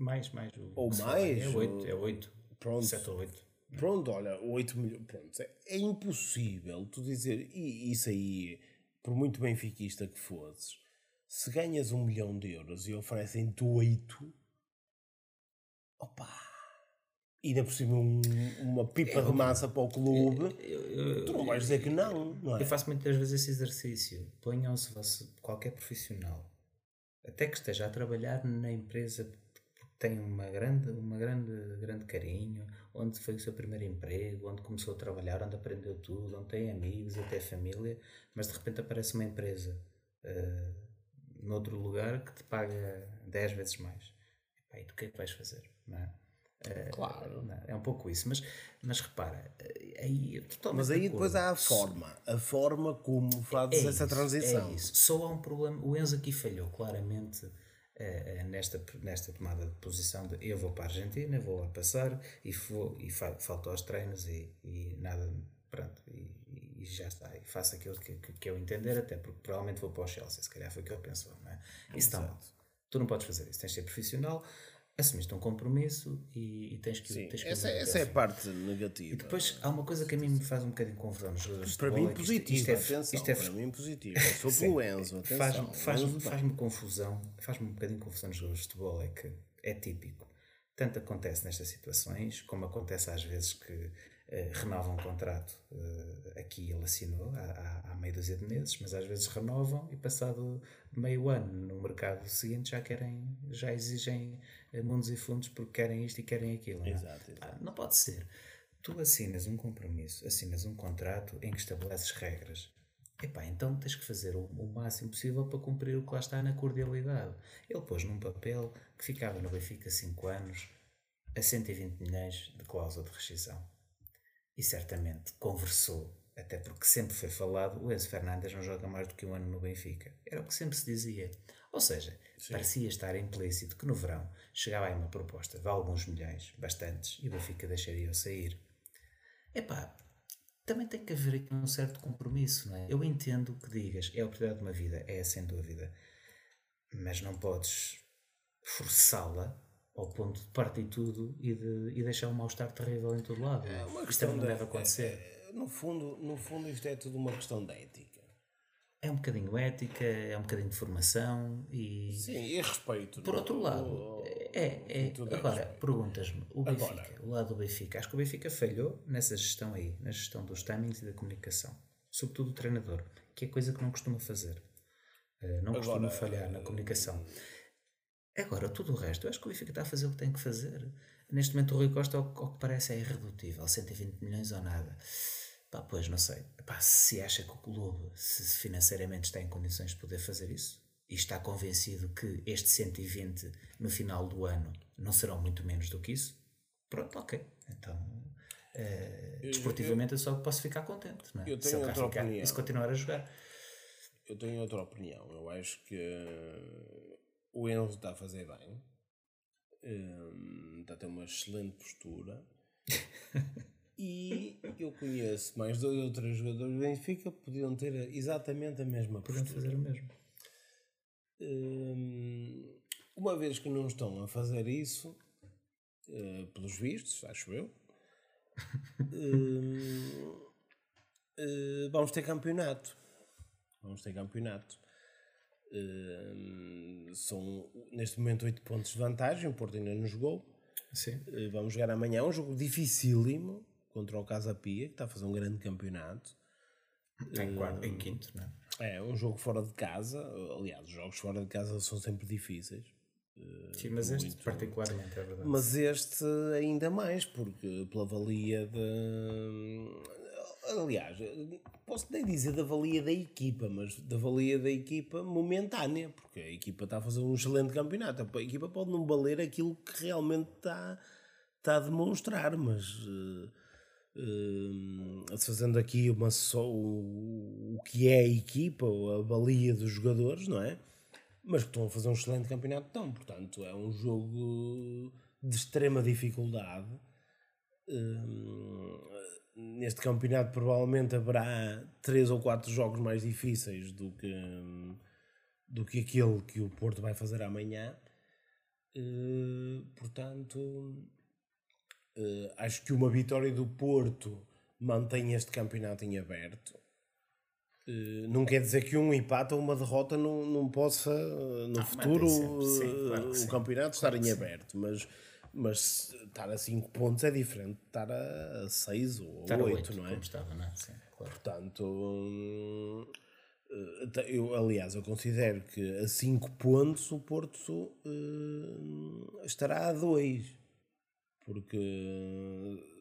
Mais, mais. O, Ou mais, É ou- 8, é 8. Pronto. 7 ou 8. Pronto, olha, 8 milhões. Pronto, é, é impossível tu dizer. E isso aí, por muito benfiquista que fosses, se ganhas um milhão de euros e oferecem-te 8, opa! E ainda por cima um- uma pipa de massa para o clube, tu não vais dizer que não, não é? Eu faço muitas vezes esse exercício. Ponham-se qualquer profissional, até que esteja a trabalhar na empresa tem uma grande, uma grande, grande carinho, onde foi o seu primeiro emprego, onde começou a trabalhar, onde aprendeu tudo, onde tem amigos, até família, mas de repente aparece uma empresa eh, noutro lugar que te paga 10 vezes mais. Epá, e tu o que é que vais fazer? Não é? Claro. Não, é um pouco isso, mas, mas repara, eh, aí eu totalmente Mas aí depois há a forma, a forma como fazes É essa isso, transição. É isso. Só há um problema. O Enzo aqui falhou claramente eh, eh, nesta, nesta tomada de posição de eu vou para a Argentina, vou lá passar e, vou, e fa, falto aos treinos e, e nada, pronto, e, e já está. E faço aquilo que, que, que eu entender, até porque provavelmente vou para o Chelsea, se calhar foi o que ele pensou, não é? Isso está mal. Tu não podes fazer isso, tens de ser profissional, assumiste um compromisso e, e tens que, Sim, tens que essa, até essa é a parte negativa. E depois há uma coisa que a mim me faz um bocadinho confusão nos jogadores de para futebol, mim é positivo, isto é- atenção, isto é para mim positivo. Eu sou pelo Enzo. Faz-me faz faz confusão, faz-me um bocadinho confusão nos jogadores de futebol, é que é típico. Tanto acontece nestas situações, como acontece às vezes que renovam um contrato. eh, aqui ele assinou há, há, há meia dúzia de meses, mas às vezes renovam e passado meio ano no mercado seguinte já querem, já exigem eh, mundos e fundos porque querem isto e querem aquilo. não é? Exato, exato. Ah, não pode ser. Tu assinas um compromisso, assinas um contrato em que estabeleces regras. Epá, então tens que fazer o, o máximo possível para cumprir o que lá está na cordialidade. Ele pôs num papel que ficava no Benfica 5 anos a 120 milhões de cláusula de rescisão. E certamente conversou até porque sempre foi falado, o Enzo Fernandes não joga mais do que um ano no Benfica. Era o que sempre se dizia. Ou seja, parecia estar implícito que no verão chegava aí uma proposta de alguns milhões, bastantes, e o Benfica deixaria-o sair. Epá, também tem que haver aqui um certo compromisso, não é? Eu entendo que digas, é a oportunidade de uma vida, é sem dúvida, mas não podes forçá-la ao ponto de partir tudo e, de, e deixar um mal-estar terrível em todo lado. É uma questão não de- deve acontecer. é- é- no, fundo, no fundo, isto é tudo uma questão de ética. É um bocadinho ética, é um bocadinho de formação e. Sim, e respeito. Por não- outro lado, no- é, é, é agora, perguntas-me, o Benfica, Agora. o lado do Benfica, acho que o Benfica falhou nessa gestão aí, na gestão dos timings e da comunicação, sobretudo o treinador, que é coisa que não costuma fazer, Eh, não costuma Agora, falhar na comunicação. Agora, tudo o resto, eu acho que o Benfica está a fazer o que tem que fazer. Neste momento, o Rui Costa, ao, ao que parece, é irredutível, 120 milhões ou nada. Pá, pois, não sei. Pá, se acha que o clube, se financeiramente está em condições de poder fazer isso, e está convencido que este 120 no final do ano não serão muito menos do que isso, pronto, ok. Então, eh, desportivamente eu, só posso ficar contente, não é? eu se tenho cá outra ficar opinião. e se continuar a jogar. Eu tenho outra opinião. Eu acho que o Enzo está a fazer bem. Hum, Está a ter uma excelente postura. e eu conheço mais dois ou três jogadores do Benfica que podiam ter exatamente a mesma postura. fazer o mesmo. Hum, uma vez que não estão a fazer isso, eh, pelos vistos, acho eu, eh, vamos ter campeonato. Vamos ter campeonato. Hum, são neste momento 8 pontos de vantagem. O Porto ainda não jogou. Eh, Vamos jogar amanhã um jogo dificílimo contra o Casa Pia, que está a fazer um grande campeonato. Em, quarto, em quinto, não é? É um jogo fora de casa. Aliás, os jogos fora de casa são sempre difíceis. Sim, mas este muito- particularmente é verdade. Mas este ainda mais, porque pela valia de. Aliás, posso nem dizer da valia da equipa, mas da valia da equipa momentânea, porque a equipa está a fazer um excelente campeonato. A equipa pode não valer aquilo que realmente está, está a demonstrar, mas. eh, eh, fazendo aqui uma só o, o que é a equipa, a valia dos jogadores, não é? mas que estão a fazer um excelente campeonato, estão. Portanto, é um jogo de extrema dificuldade. Hum, neste campeonato, provavelmente haverá três ou quatro jogos mais difíceis do que, do que aquele que o Porto vai fazer amanhã. Uh, portanto, uh, acho que uma vitória do Porto mantém este campeonato em aberto. Uh, não quer dizer que um empate ou uma derrota não, não possa no futuro sempre, sim, claro o sim. campeonato estar em aberto, mas, mas estar a 5 pontos é diferente de estar a 6 ou Estar a 8, oito, não é? estava, não é? Sim, claro. Portanto, hum, eu, aliás, eu considero que a 5 pontos o Porto hum, estará a 2. Porque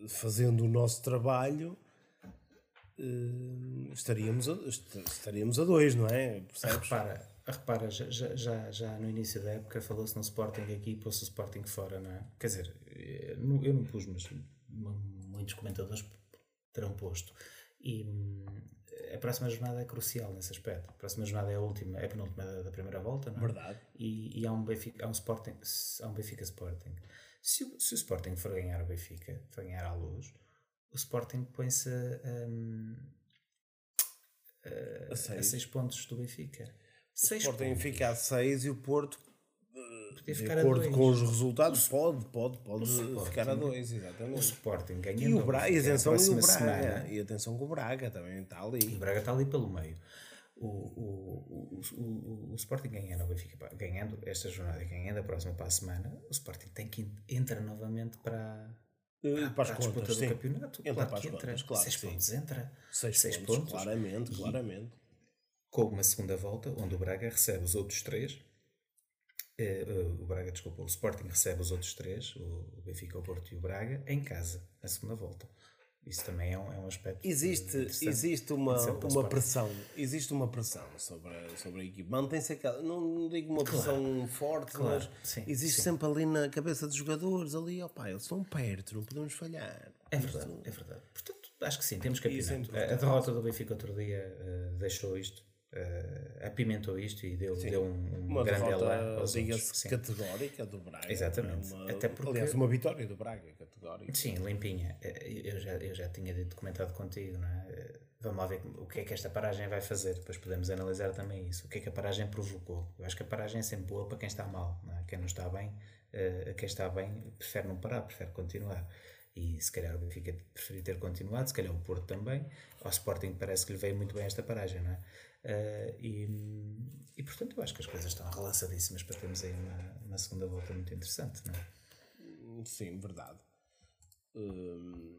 eh, fazendo o nosso trabalho hum, estaríamos a, est- estaríamos a 2, não é? Percebes? Repara, repara já, já- já, no início da época falou-se no Sporting aqui e pôs-se o Sporting fora, não é? Quer dizer, eh, eu não pus, mas mu- muitos comentadores terão posto. E hum, a próxima jornada é crucial nesse aspecto. A próxima jornada é a última, é a penúltima da, da primeira volta, não é? Verdade. E, e há um Benfica, há um Sporting, há um Benfica Sporting. Se o, se o Sporting for ganhar o Benfica, for ganhar à luz, o Sporting põe-se a, hum, a, a, seis. seis pontos do Benfica. O Seis Sporting pontos. fica a 6 e o Porto, Podia de ficar a acordo dois. com os resultados, pode, pode, pode Sporting- ficar a 2, O exatamente. Sporting ganhando E o Braga, e Benfica na atenção, e o Braga. semana, E atenção que o Braga também está E o ali. Braga está ali pelo meio. O, o, o, o, o, o Sporting ganhando, o Benfica, ganhando esta jornada e ganhando a próxima para a semana, o Sporting tem que en- entra novamente para, Eh, Para para as a disputa contas, do sim. campeonato. Entra claro para as que entra. contas, claro Seis sim. pontos entra. Seis, Seis pontos, pontos. claramente, E- claramente. Com uma segunda volta, onde o Braga recebe os outros três. eh, eh, o Braga, desculpa, o Sporting recebe os outros três, o Benfica, o Porto e o Braga, em casa, na segunda volta. Isso também é um, é um aspecto. Existe, interessante. existe uma, uma pressão, existe uma pressão sobre a, sobre a equipe. Mantém-se aquela, não, não digo uma pressão forte, claro, mas sim, existe sim. sempre ali na cabeça dos jogadores, ali, opá, eles estão perto, não podemos falhar. É verdade, é verdade. Portanto, Acho que sim, temos Isso é a, derrota do Benfica outro dia eh, deixou isto, eh, apimentou isto e deu, deu um, um Uma grande elan derrota, aos outros. diga-se, categórica do Braga. Exatamente. Uma- Até porque- Aliás, uma vitória do Braga, categórica. Sim, limpinha. Eh, Eu já, eu já tinha dito, comentado contigo, não é? Eh, Vamos lá ver o que é que esta paragem vai fazer. Depois podemos analisar também isso. O que é que a paragem provocou. Eu acho que a paragem é sempre boa para quem está mal. Não é? Quem não está bem, eh, quem está bem, prefere não parar, prefere continuar. E se calhar o Benfica preferia ter continuado, se calhar o Porto também. Ao Sporting parece que lhe veio muito bem esta paragem, não é? Eh, e, e portanto eu acho que as coisas estão relançadíssimas para termos aí uma, uma segunda volta muito interessante, não é? Sim, verdade. Hum,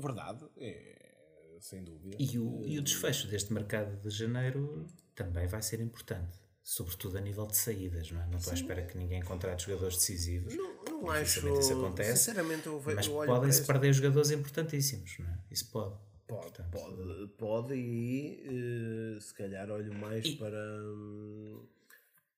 verdade, é, sem dúvida. E o, e o desfecho deste mercado de janeiro também vai ser importante, sobretudo a nível de saídas, não é? Não estou à espera que ninguém contrate jogadores decisivos. Não, não acho. Isso acontece, Sinceramente, eu, ve- Mas podem-se perder jogadores importantíssimos, não é? Isso pode. Pode, Portanto, pode, pode e eh, se calhar olho mais para, hum,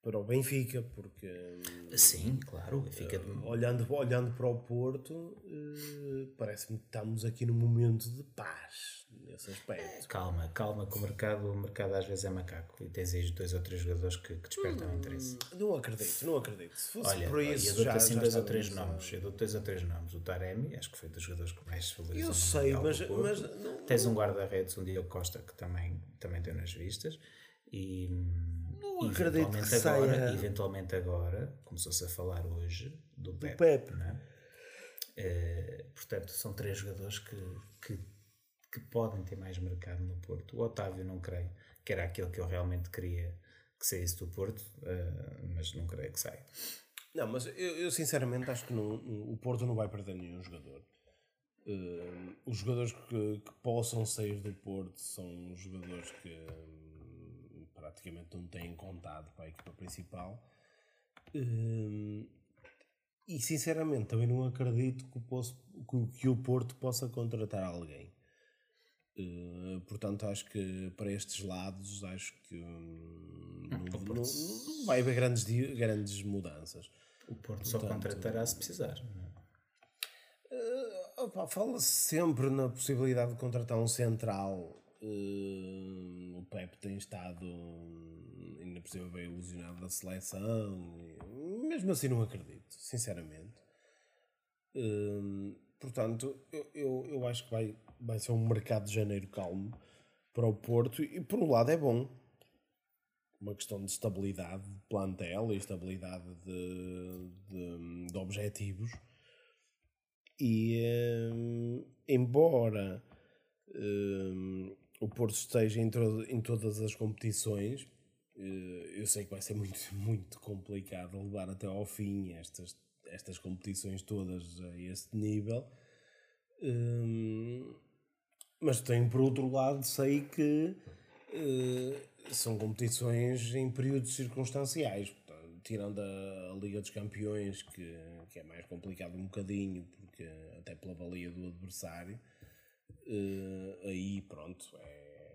para o Benfica, porque hum, Sim, claro, fica olhando, olhando para o Porto, eh, parece-me que estamos aqui num momento de paz nesse aspecto. calma, calma, que o mercado, o mercado às vezes é macaco e tens aí dois ou três jogadores que, que despertam interesse. Não acredito, não acredito. Se fosse Olha, por isso, eu dou-te assim já dois ou três nomes. Eu dou-te dois ou três nomes. O Taremi, acho que foi dos jogadores que mais se valorizam. Eu sei, mas, do mas não, Tens um guarda-redes, um Diogo Costa, que também, também deu nas vistas. E, Não acredito que eventualmente agora, saia- eventualmente agora, começou-se a falar hoje do Pep. Pep. não é? Eh, portanto, são três jogadores que, que, que podem ter mais mercado no Porto. O Otávio, não creio, que era aquele que eu realmente queria que saísse do Porto, eh, mas não creio que saia. Não, mas eu, eu sinceramente acho que não, o Porto não vai perder nenhum jogador. Eh, os jogadores que, que possam sair do Porto são jogadores que hum, praticamente não têm contado para a equipa principal. Eh, e sinceramente também não acredito que o, posso- que o Porto possa contratar alguém. Eh, portanto, acho que para estes lados, acho que hum, não, não- não vai haver grandes, grandes mudanças. O Porto só contratará se precisar. Opa, Fala-se sempre na possibilidade de contratar um central. Eh, o Pep tem estado, hum, ainda por cima, bem ilusionado da seleção. e Mesmo assim, não acredito, sinceramente. Portanto, eu, eu, eu acho que vai, vai ser um mercado de janeiro calmo para o Porto. E por um lado, é bom. Uma questão de estabilidade de plantel e estabilidade de, de, de objetivos. E hum, embora hum, o Porto esteja em, em todas as competições, eh, eu sei que vai ser muito, muito complicado levar até ao fim estas, estas competições todas a este nível. Mas tenho por outro lado, sei que eh, são competições em períodos circunstanciais. Portanto, tirando a, Liga dos Campeões, que, que é mais complicado um bocadinho, porque até pela valia do adversário, eh, aí pronto, é,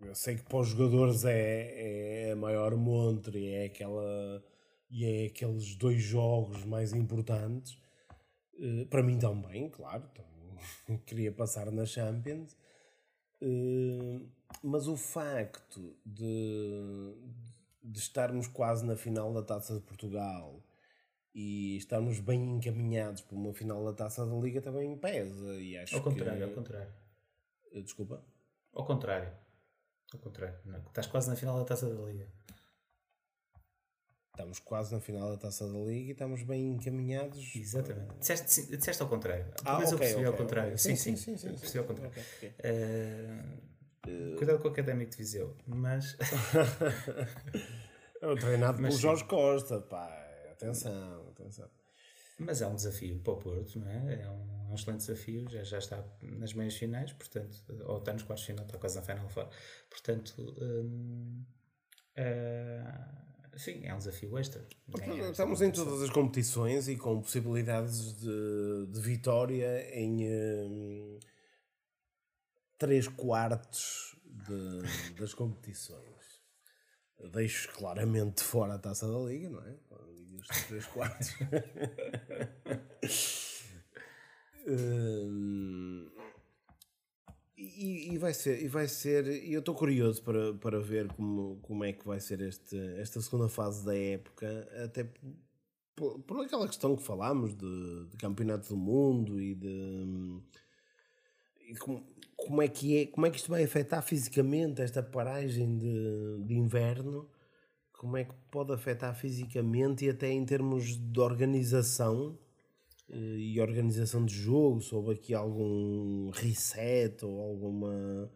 eu sei que para os jogadores é, é a maior montre, é aquela e é aqueles dois jogos mais importantes. Eh, para mim também, claro, também queria passar na Champions. Eh, mas o facto de, de estarmos quase na final da Taça de Portugal e estarmos bem encaminhados para uma final da Taça da Liga também pesa. E acho Ao contrário, que... ao contrário. Eh, Desculpa. Ao contrário. Ao contrário. Não, estás quase na final da taça da Liga. Estamos quase na final da Taça da Liga e estamos bem encaminhados. Exatamente. Disseste, sim, disseste ao contrário. Ah, Talvez eu ok, percebi ok, ao contrário. ok. Sim, Sim, sim, sim, sim, eu sim, percebi ao contrário. Eh, cuidado com o académico de Viseu. Mas Eu treinado Mas pelo. Jorge Costa, pá. Atenção, atenção. Mas é um desafio para o Porto, não é? É um, é um excelente desafio, já, já está nas meias finais, portanto, ou está nos quartos final, está quase na final fora. Portanto, hum, é, sim, é um desafio extra. Ganhar Estamos esta em todas as competições e com possibilidades de, de vitória em hum, 3 quartos de- das competições. Deixo claramente fora a taça da Liga, não é? Estes 3 quartos. Hum, e, e vai ser, e vai ser, e eu estou curioso para, para ver como, como é que vai ser este, esta segunda fase da época, até por, por aquela questão que falámos de, de campeonato do mundo e de e como, como é que é, como é que isto vai afetar fisicamente esta paragem de, de inverno, como é que pode afetar fisicamente e até em termos de organização e organização de jogo, se houve aqui algum reset ou alguma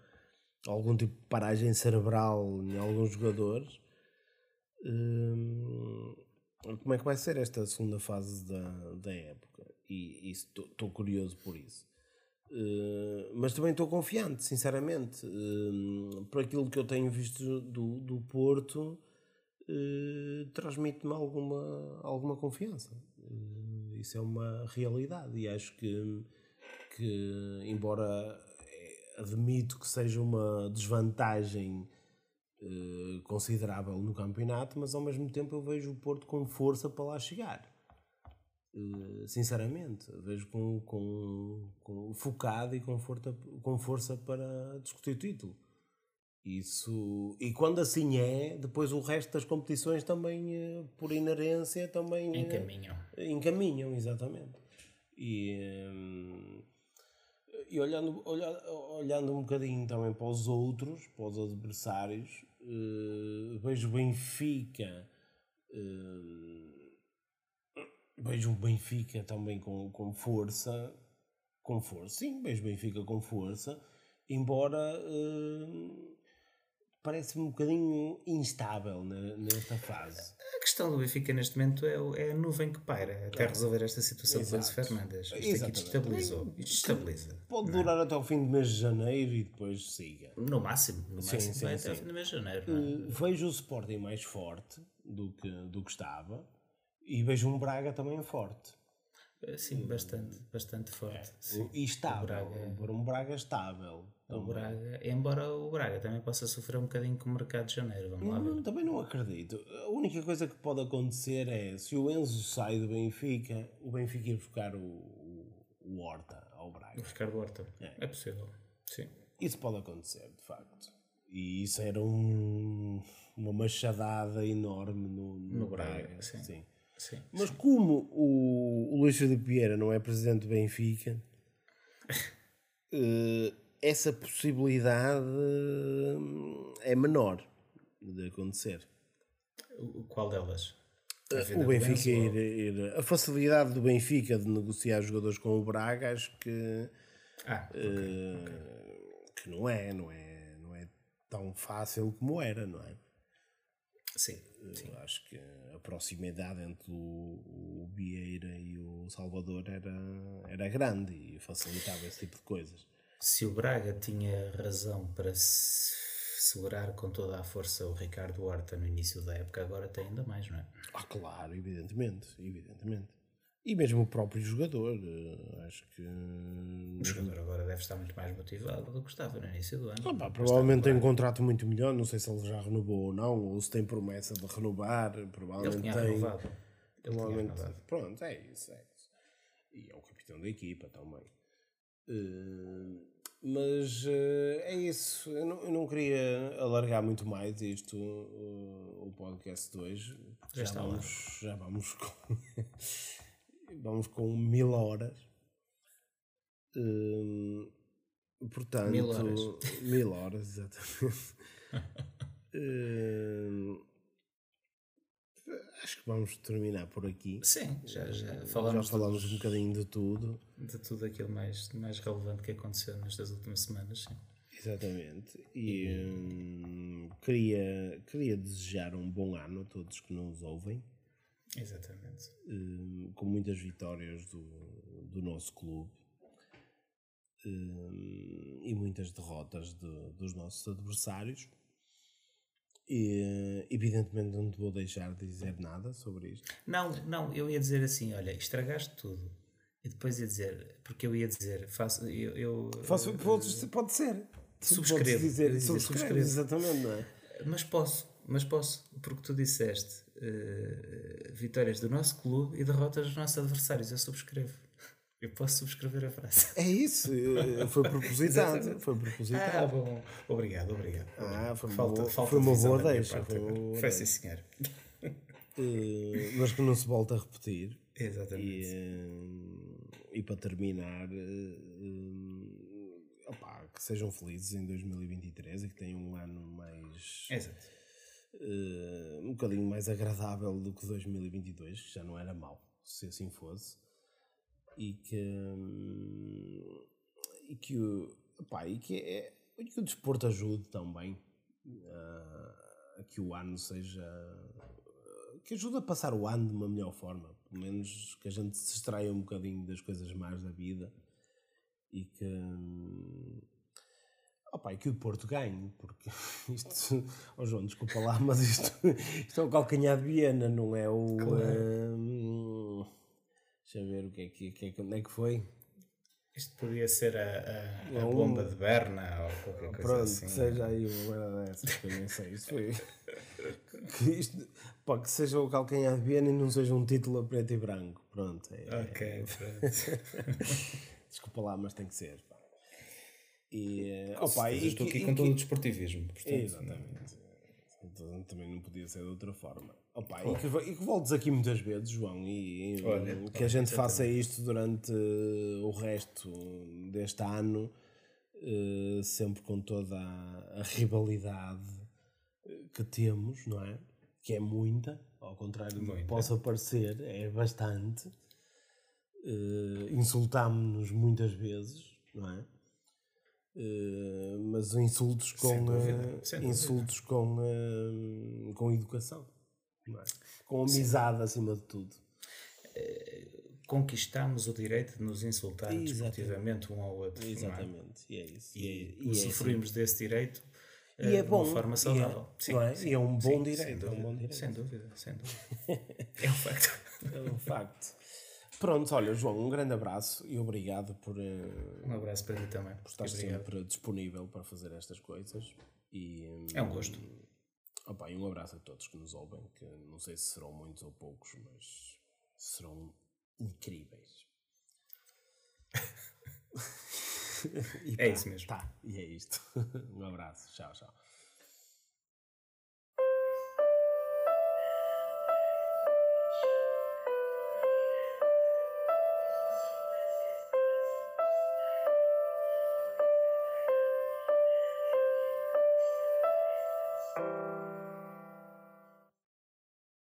algum tipo de paragem cerebral em alguns jogadores. Hum, como é que vai ser esta segunda fase da, da época? E estou curioso por isso. Uh, mas também estou confiante, sinceramente. Uh, por aquilo que eu tenho visto do, do Porto, uh, transmite-me alguma, alguma confiança. Isso é uma realidade e acho que, que embora admito que seja uma desvantagem considerável no campeonato, mas ao mesmo tempo eu vejo o Porto com força para lá chegar. Eh, sinceramente, vejo com, com, com, focado e com, força, com força para discutir o título. Isso, e quando assim é, depois o resto das competições também, eh, por inerência, também eh, encaminham. Encaminham, exatamente. E, e olhando, olhando, olhando um bocadinho também para os outros, para os adversários, vejo Benfica Vejo o Benfica também com, com força. Com força, sim, vejo o Benfica com força. Embora parece-me um bocadinho instável nesta fase. A questão do Benfica neste momento é, é a nuvem que paira até resolver esta situação Exato. de Fernandes. Isto Exatamente. aqui destabilizou. Isto estabiliza. Pode é? durar é? até o fim do mês de janeiro e depois siga. No máximo, no sim, máximo sim, vai sim. até o fim do mês de janeiro. Uh, vejo o Sporting mais forte do que, do que estava e vejo um Braga também forte. Eh, sim, bastante, bastante forte. É. E estável, Braga, um Braga estável. O Braga, embora o Braga também possa sofrer um bocadinho com o mercado de janeiro, vamos lá ver. Também não acredito. A única coisa que pode acontecer é se o Enzo sai do Benfica, o Benfica ir buscar o, o, o Horta ao Braga. Buscar o Horta, é. é possível, sim. Isso pode acontecer, de facto. E isso era um, uma machadada enorme no, no, no Braga, Braga. sim. sim. Sim, Mas como o, o Luís Filipe Vieira não é presidente do Benfica, uh, essa possibilidade eh, é menor de acontecer. Qual delas? o Benfica ir, ir, a facilidade do Benfica de negociar jogadores com o Braga acho que ah, okay, uh, okay. que não é, não é, não é tão fácil como era, não é? Sim, sim. acho que a proximidade entre o, o Vieira e o Salvador era, era grande e facilitava esse tipo de coisas. Se o Braga tinha razão para se segurar com toda a força o Ricardo Horta no início da época, agora tem ainda mais, não é? Ah, claro, evidentemente, evidentemente. E mesmo o próprio jogador, eh, acho que. O jogador agora deve estar muito mais motivado do que estava no início do ano. Ah, pá, provavelmente tem um contrato muito melhor, não sei se ele já renovou ou não, ou se tem promessa de renovar. Provavelmente ele tinha tem. Renovado. Ele provavelmente, tinha renovado. Pronto, é isso, é isso. E é o capitão da equipa também. Uh, mas uh, é isso. Eu não, eu não, queria alargar muito mais isto, uh, o podcast de hoje. Já, já vamos, já vamos com. vamos com mil horas. Portanto, mil horas, mil horas exatamente. hum, acho que vamos terminar por aqui. Sim, já, já falamos, já dos, um bocadinho de tudo. De tudo aquilo mais, mais relevante que aconteceu nestas últimas semanas, sim. Exatamente. E hum, queria, queria desejar um bom ano a todos que nos ouvem. Exatamente. Um, com muitas vitórias do, do nosso clube um, e muitas derrotas de, dos nossos adversários. E, evidentemente não te vou deixar de dizer nada sobre isto. Não, não, eu ia dizer assim, olha, estragaste tudo. E depois ia dizer, porque eu ia dizer, faço, eu... eu faço, pode, pode ser. Subscrevo. Dizer, dizer, subscrevo, exatamente, não é? Mas posso, mas posso, porque tu disseste uh, vitórias do nosso clube e derrotas dos nossos adversários. Eu subscrevo. Eu posso subscrever a frase. É isso, eh, foi propositado. Foi Ah, propositado. bom. Obrigado, obrigado. Ah, foi falta, boa- falta foi uma boa deixa, foi sim, senhor. Eh, mas que não se volta a repetir. Exatamente. E, eh, e para terminar, eh, opá, que sejam felizes em 2023 e que tenham um ano mais. Exato. um bocadinho mais agradável do que 2022, que já não era mau, se assim fosse. E que. E que, o- opá, e que, é, que o desporto ajude também ah, a que o ano seja. que ajude a passar o ano de uma melhor forma. Pelo menos que a gente se extraia um bocadinho das coisas más da vida e que. Opa, e que o Porto ganhe, porque isto, oh João, desculpa lá, mas isto, isto é o calcanhar de Viena, não é o. hum, deixa eu ver o que é que, que, é que onde é que foi. Isto podia ser a, a, a Não, bomba de Berna ou qualquer coisa Pronto, assim. que seja aí uma merda dessas, que eu nem sei. Isto foi. Que, isto, pá, que seja o calcanhar de Viena e não seja um título a preto e branco. Pronto, é, Ok, pronto. desculpa lá, mas tem que ser. Pá. E, eh, opa, e eu estou aqui e com todo o desportivismo. Portanto, Exatamente. Então, também não podia ser de outra forma. Opa, e, que, e que voltes aqui muitas vezes, João, e, e Olha, que a gente faça isto durante eh, o resto deste ano, eh, sempre com toda a, a rivalidade eh, que temos, não é? Que é muita, ao contrário do que possa parecer, é bastante. Uh, Insultámos-nos muitas vezes, não é? Uh, mas insultos com dúvida, uh, dúvida. insultos com, uh, com educação, é? com amizade acima de tudo. Conquistamos o direito de nos insultar desportivamente um ao outro. é? Exatamente, e é isso. E, é- E, e é assim. usufruímos desse direito E é de bom, uma forma e é- saudável. não é? E é um bom sim, direito, Sem é um dúvida, bom direito. sem dúvida, sem dúvida. é um facto. É um facto. Pronto, olha, João, um grande abraço e obrigado por, uh, Um abraço para mim também. por estar sempre disponível para fazer estas coisas. E, hum, É um gosto. Opa, e um abraço a todos que nos ouvem, que não sei se serão muitos ou poucos, mas serão incríveis. E É pá, isso mesmo. Tá, e é isto. um abraço. Tchau, tchau.